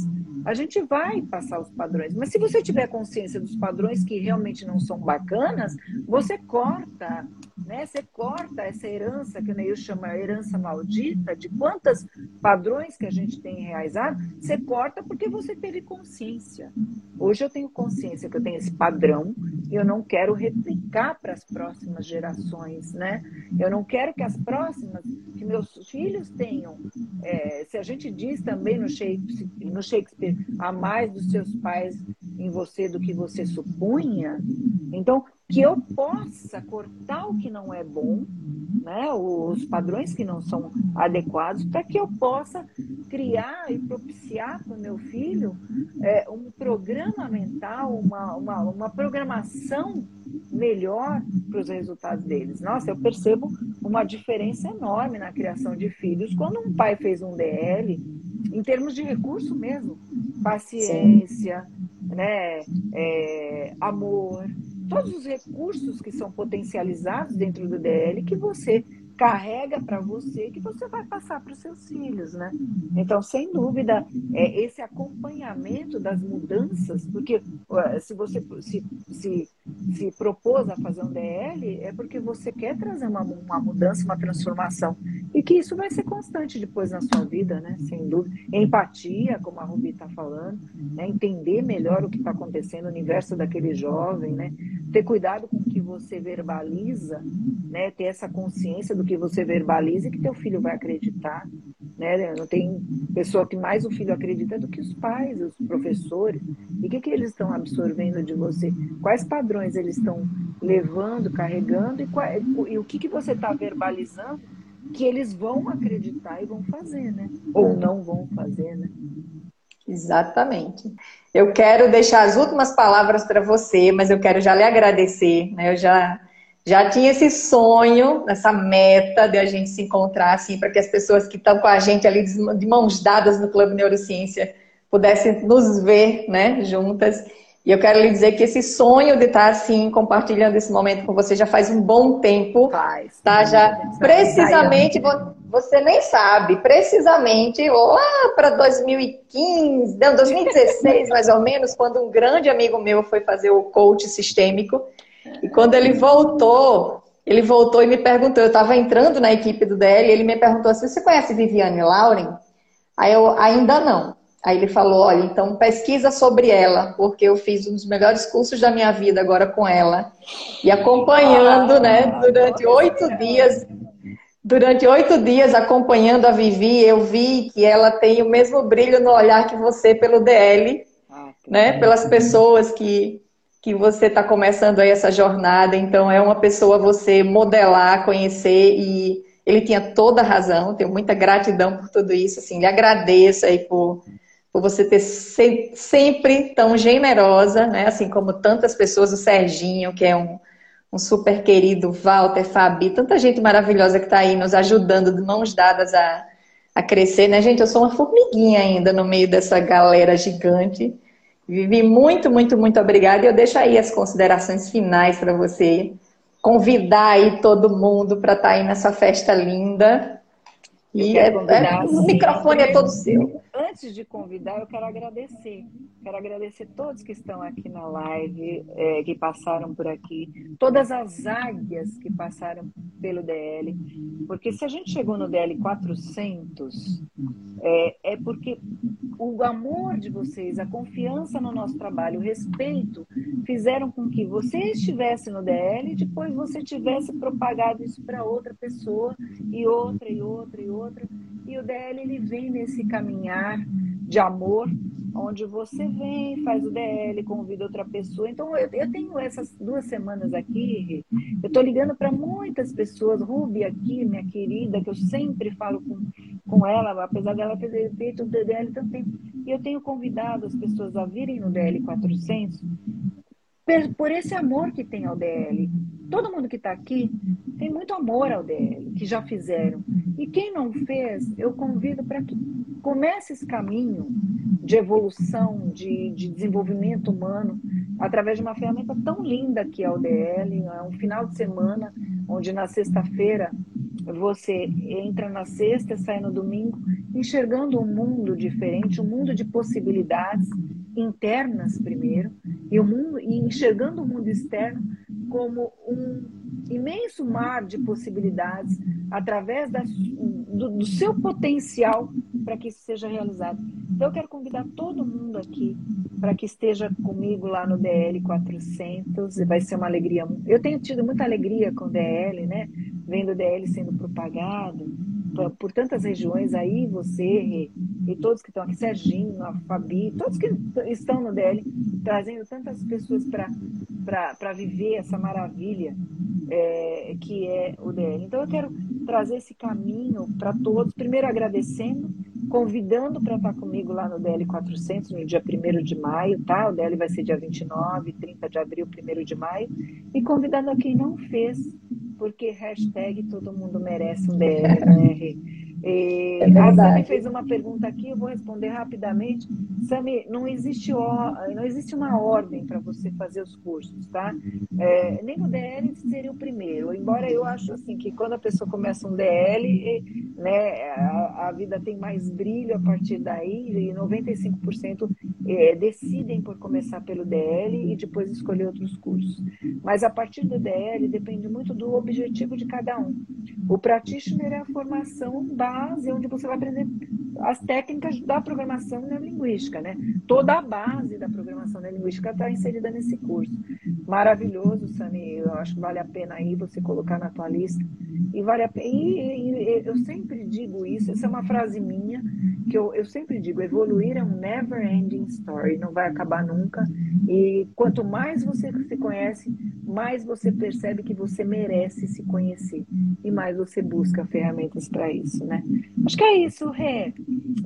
a gente vai passar os padrões. Mas se você tiver consciência dos padrões que realmente não são bacanas, você corta né? Você corta essa herança, que o Neil chama herança maldita, de quantos padrões que a gente tem enraizado, você corta porque você teve consciência. Hoje eu tenho consciência que eu tenho esse padrão e eu não quero replicar para as próximas gerações, né? Eu não quero que as próximas, que meus filhos tenham, é, se a gente diz também no Shakespeare, no Shakespeare, a mais dos seus pais em você do que você supunha, então que eu possa cortar o que não é bom, né, os padrões que não são adequados, para que eu possa criar e propiciar para o meu filho é, um programa mental, uma, uma, uma programação melhor para os resultados deles. Nossa, eu percebo uma diferença enorme na criação de filhos quando um pai fez um DL, em termos de recurso mesmo, paciência, né, é, amor, todos os recursos que são potencializados dentro do DL que você carrega para você que você vai passar para os seus filhos, né? Então, sem dúvida, é esse acompanhamento das mudanças, porque se você se, se, se propôs a fazer um DL, é porque você quer trazer uma, uma mudança, uma transformação, e que isso vai ser constante depois na sua vida, né? Sem dúvida. Empatia, como a Rubi está falando, né? entender melhor o que está acontecendo no universo daquele jovem, né? Ter cuidado com o que você verbaliza, né? Ter essa consciência do que você verbaliza e que teu filho vai acreditar. Né? Não tem pessoa que mais o filho acredita do que os pais, os professores. E o que, que eles estão absorvendo de você? Quais padrões eles estão levando, carregando e, qual, e o que, que você está verbalizando que eles vão acreditar e vão fazer, né? Ou não vão fazer, né? Exatamente. Eu quero deixar as últimas palavras para você, mas eu quero já lhe agradecer. Né? Eu já já tinha esse sonho, essa meta de a gente se encontrar, assim, para que as pessoas que estão com a gente ali de mãos dadas no Clube Neurociência pudessem nos ver, né, juntas. E eu quero lhe dizer que esse sonho de estar assim, compartilhando esse momento com você já faz um bom tempo. Faz. Tá? Já precisamente, você nem sabe, precisamente lá para 2015, não, 2016 mais ou menos, quando um grande amigo meu foi fazer o coach sistêmico. E quando ele voltou, ele voltou e me perguntou, eu estava entrando na equipe do DL, e ele me perguntou assim, você conhece Viviane Lauren? Aí eu, ainda não. Aí ele falou, olha, então pesquisa sobre ela, porque eu fiz um dos melhores cursos da minha vida agora com ela. E acompanhando, ah, né, durante oito dias, durante oito dias acompanhando a Vivi, eu vi que ela tem o mesmo brilho no olhar que você pelo DL, ah, né, pelas pessoas que que você está começando aí essa jornada, então é uma pessoa você modelar, conhecer e ele tinha toda a razão, tenho muita gratidão por tudo isso, assim, lhe agradeço aí por, por você ter se, sempre tão generosa, né, assim como tantas pessoas, o Serginho, que é um, um super querido, Walter, Fabi, tanta gente maravilhosa que está aí nos ajudando de mãos dadas a, a crescer, né, gente, eu sou uma formiguinha ainda no meio dessa galera gigante, Vivi, muito, muito, muito obrigada. E eu deixo aí as considerações finais para você. Convidar aí todo mundo para estar tá aí nessa festa linda. E é, é, o microfone é todo seu. Antes de convidar, eu quero agradecer. Quero agradecer todos que estão aqui na live, é, que passaram por aqui, todas as águias que passaram pelo DL. Porque se a gente chegou no DL 400, é, é porque o amor de vocês, a confiança no nosso trabalho, o respeito, fizeram com que você estivesse no DL e depois você tivesse propagado isso para outra pessoa e outra e outra e outra. E o DL ele vem nesse caminhar de amor, onde você vem, faz o DL, convida outra pessoa. Então, eu, eu tenho essas duas semanas aqui, eu estou ligando para muitas pessoas, Ruby aqui, minha querida, que eu sempre falo com, com ela, apesar dela ter feito o DL tanto tempo. E eu tenho convidado as pessoas a virem no DL 400 por esse amor que tem ao DL. Todo mundo que está aqui tem muito amor ao DL, que já fizeram. E quem não fez, eu convido para que comece esse caminho de evolução, de, de desenvolvimento humano, através de uma ferramenta tão linda que é o DL. É um final de semana, onde na sexta-feira você entra na sexta, sai no domingo, enxergando um mundo diferente, um mundo de possibilidades internas primeiro, e, o mundo, e enxergando o mundo externo como um imenso mar de possibilidades através da, do, do seu potencial para que isso seja realizado. Então, eu quero convidar todo mundo aqui para que esteja comigo lá no DL 400. Vai ser uma alegria. Eu tenho tido muita alegria com o DL, né? Vendo o DL sendo propagado por, por tantas regiões aí, você e todos que estão aqui, Serginho, a Fabi, todos que estão no DL, trazendo tantas pessoas para viver essa maravilha é, que é o DL. Então, eu quero trazer esse caminho para todos, primeiro agradecendo, convidando para estar comigo lá no DL 400, no dia 1 de maio, tá? O DL vai ser dia 29, 30 de abril, 1 de maio, e convidando a quem não fez, porque hashtag todo mundo merece um DL, né? E, é a Sami fez uma pergunta aqui, eu vou responder rapidamente. Sami, não existe, não existe uma ordem para você fazer os cursos, tá? É, nem o DL seria o primeiro, embora eu acho assim que quando a pessoa começa um DL, né, a, a vida tem mais brilho a partir daí, e 95% é, decidem por começar pelo DL e depois escolher outros cursos. Mas a partir do DL depende muito do objetivo de cada um. O practitioner é a formação base, onde você vai aprender as técnicas da programação neurolinguística, né? Toda a base da programação neurolinguística está inserida nesse curso. Maravilhoso, Sani. Eu acho que vale a pena aí você colocar na tua lista. E vale a pena. E, e, eu sempre digo isso, essa é uma frase minha, que eu, eu sempre digo, evoluir é um never ending story, não vai acabar nunca. E quanto mais você se conhece, mais você percebe que você merece se conhecer. E mais você busca ferramentas para isso, né? Acho que é isso, Rê.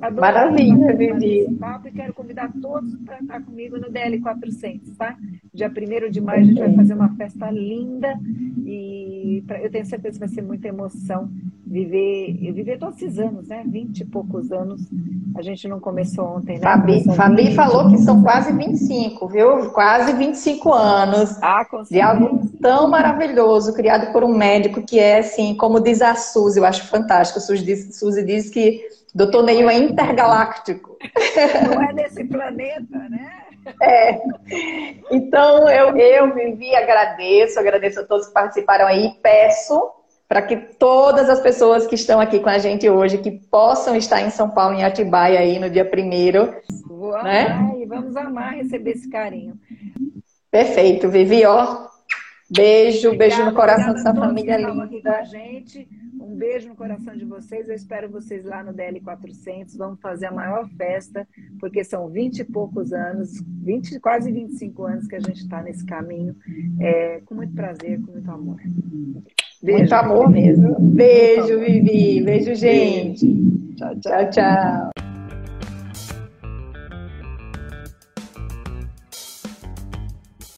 Adoro Maravilha, Vivi. E quero convidar todos para estar comigo no DL 400, tá? Dia 1 de maio a gente vai fazer uma festa linda e pra, eu tenho certeza que vai ser muita emoção viver, viver todos esses anos, né? 20 e poucos anos. A gente não começou ontem, né? Fabi, Fabi falou que são quase 25, viu? Quase 25 anos ah, de algo tão maravilhoso, criado por um médico que é assim, como diz a Suzy, eu acho fantástico. Suzy diz, Suzy diz que Doutor Neil é intergaláctico. Não é desse planeta, né? É. Então, eu, eu Vivi, agradeço, agradeço a todos que participaram aí. Peço para que todas as pessoas que estão aqui com a gente hoje, que possam estar em São Paulo, em Atibaia, aí no dia primeiro. Vou né? amar e vamos amar receber esse carinho. Perfeito, Vivi, ó. Beijo, obrigada, beijo no coração dessa família linda. Aqui com a gente. Um beijo no coração de vocês. Eu espero vocês lá no DL 400. Vamos fazer a maior festa, porque são 20 e poucos anos, 20, quase 25 anos que a gente está nesse caminho. É, com muito prazer, com muito amor. Beijo. Muito amor mesmo. Beijo, Vivi. Beijo, gente. Tchau, tchau. tchau, tchau.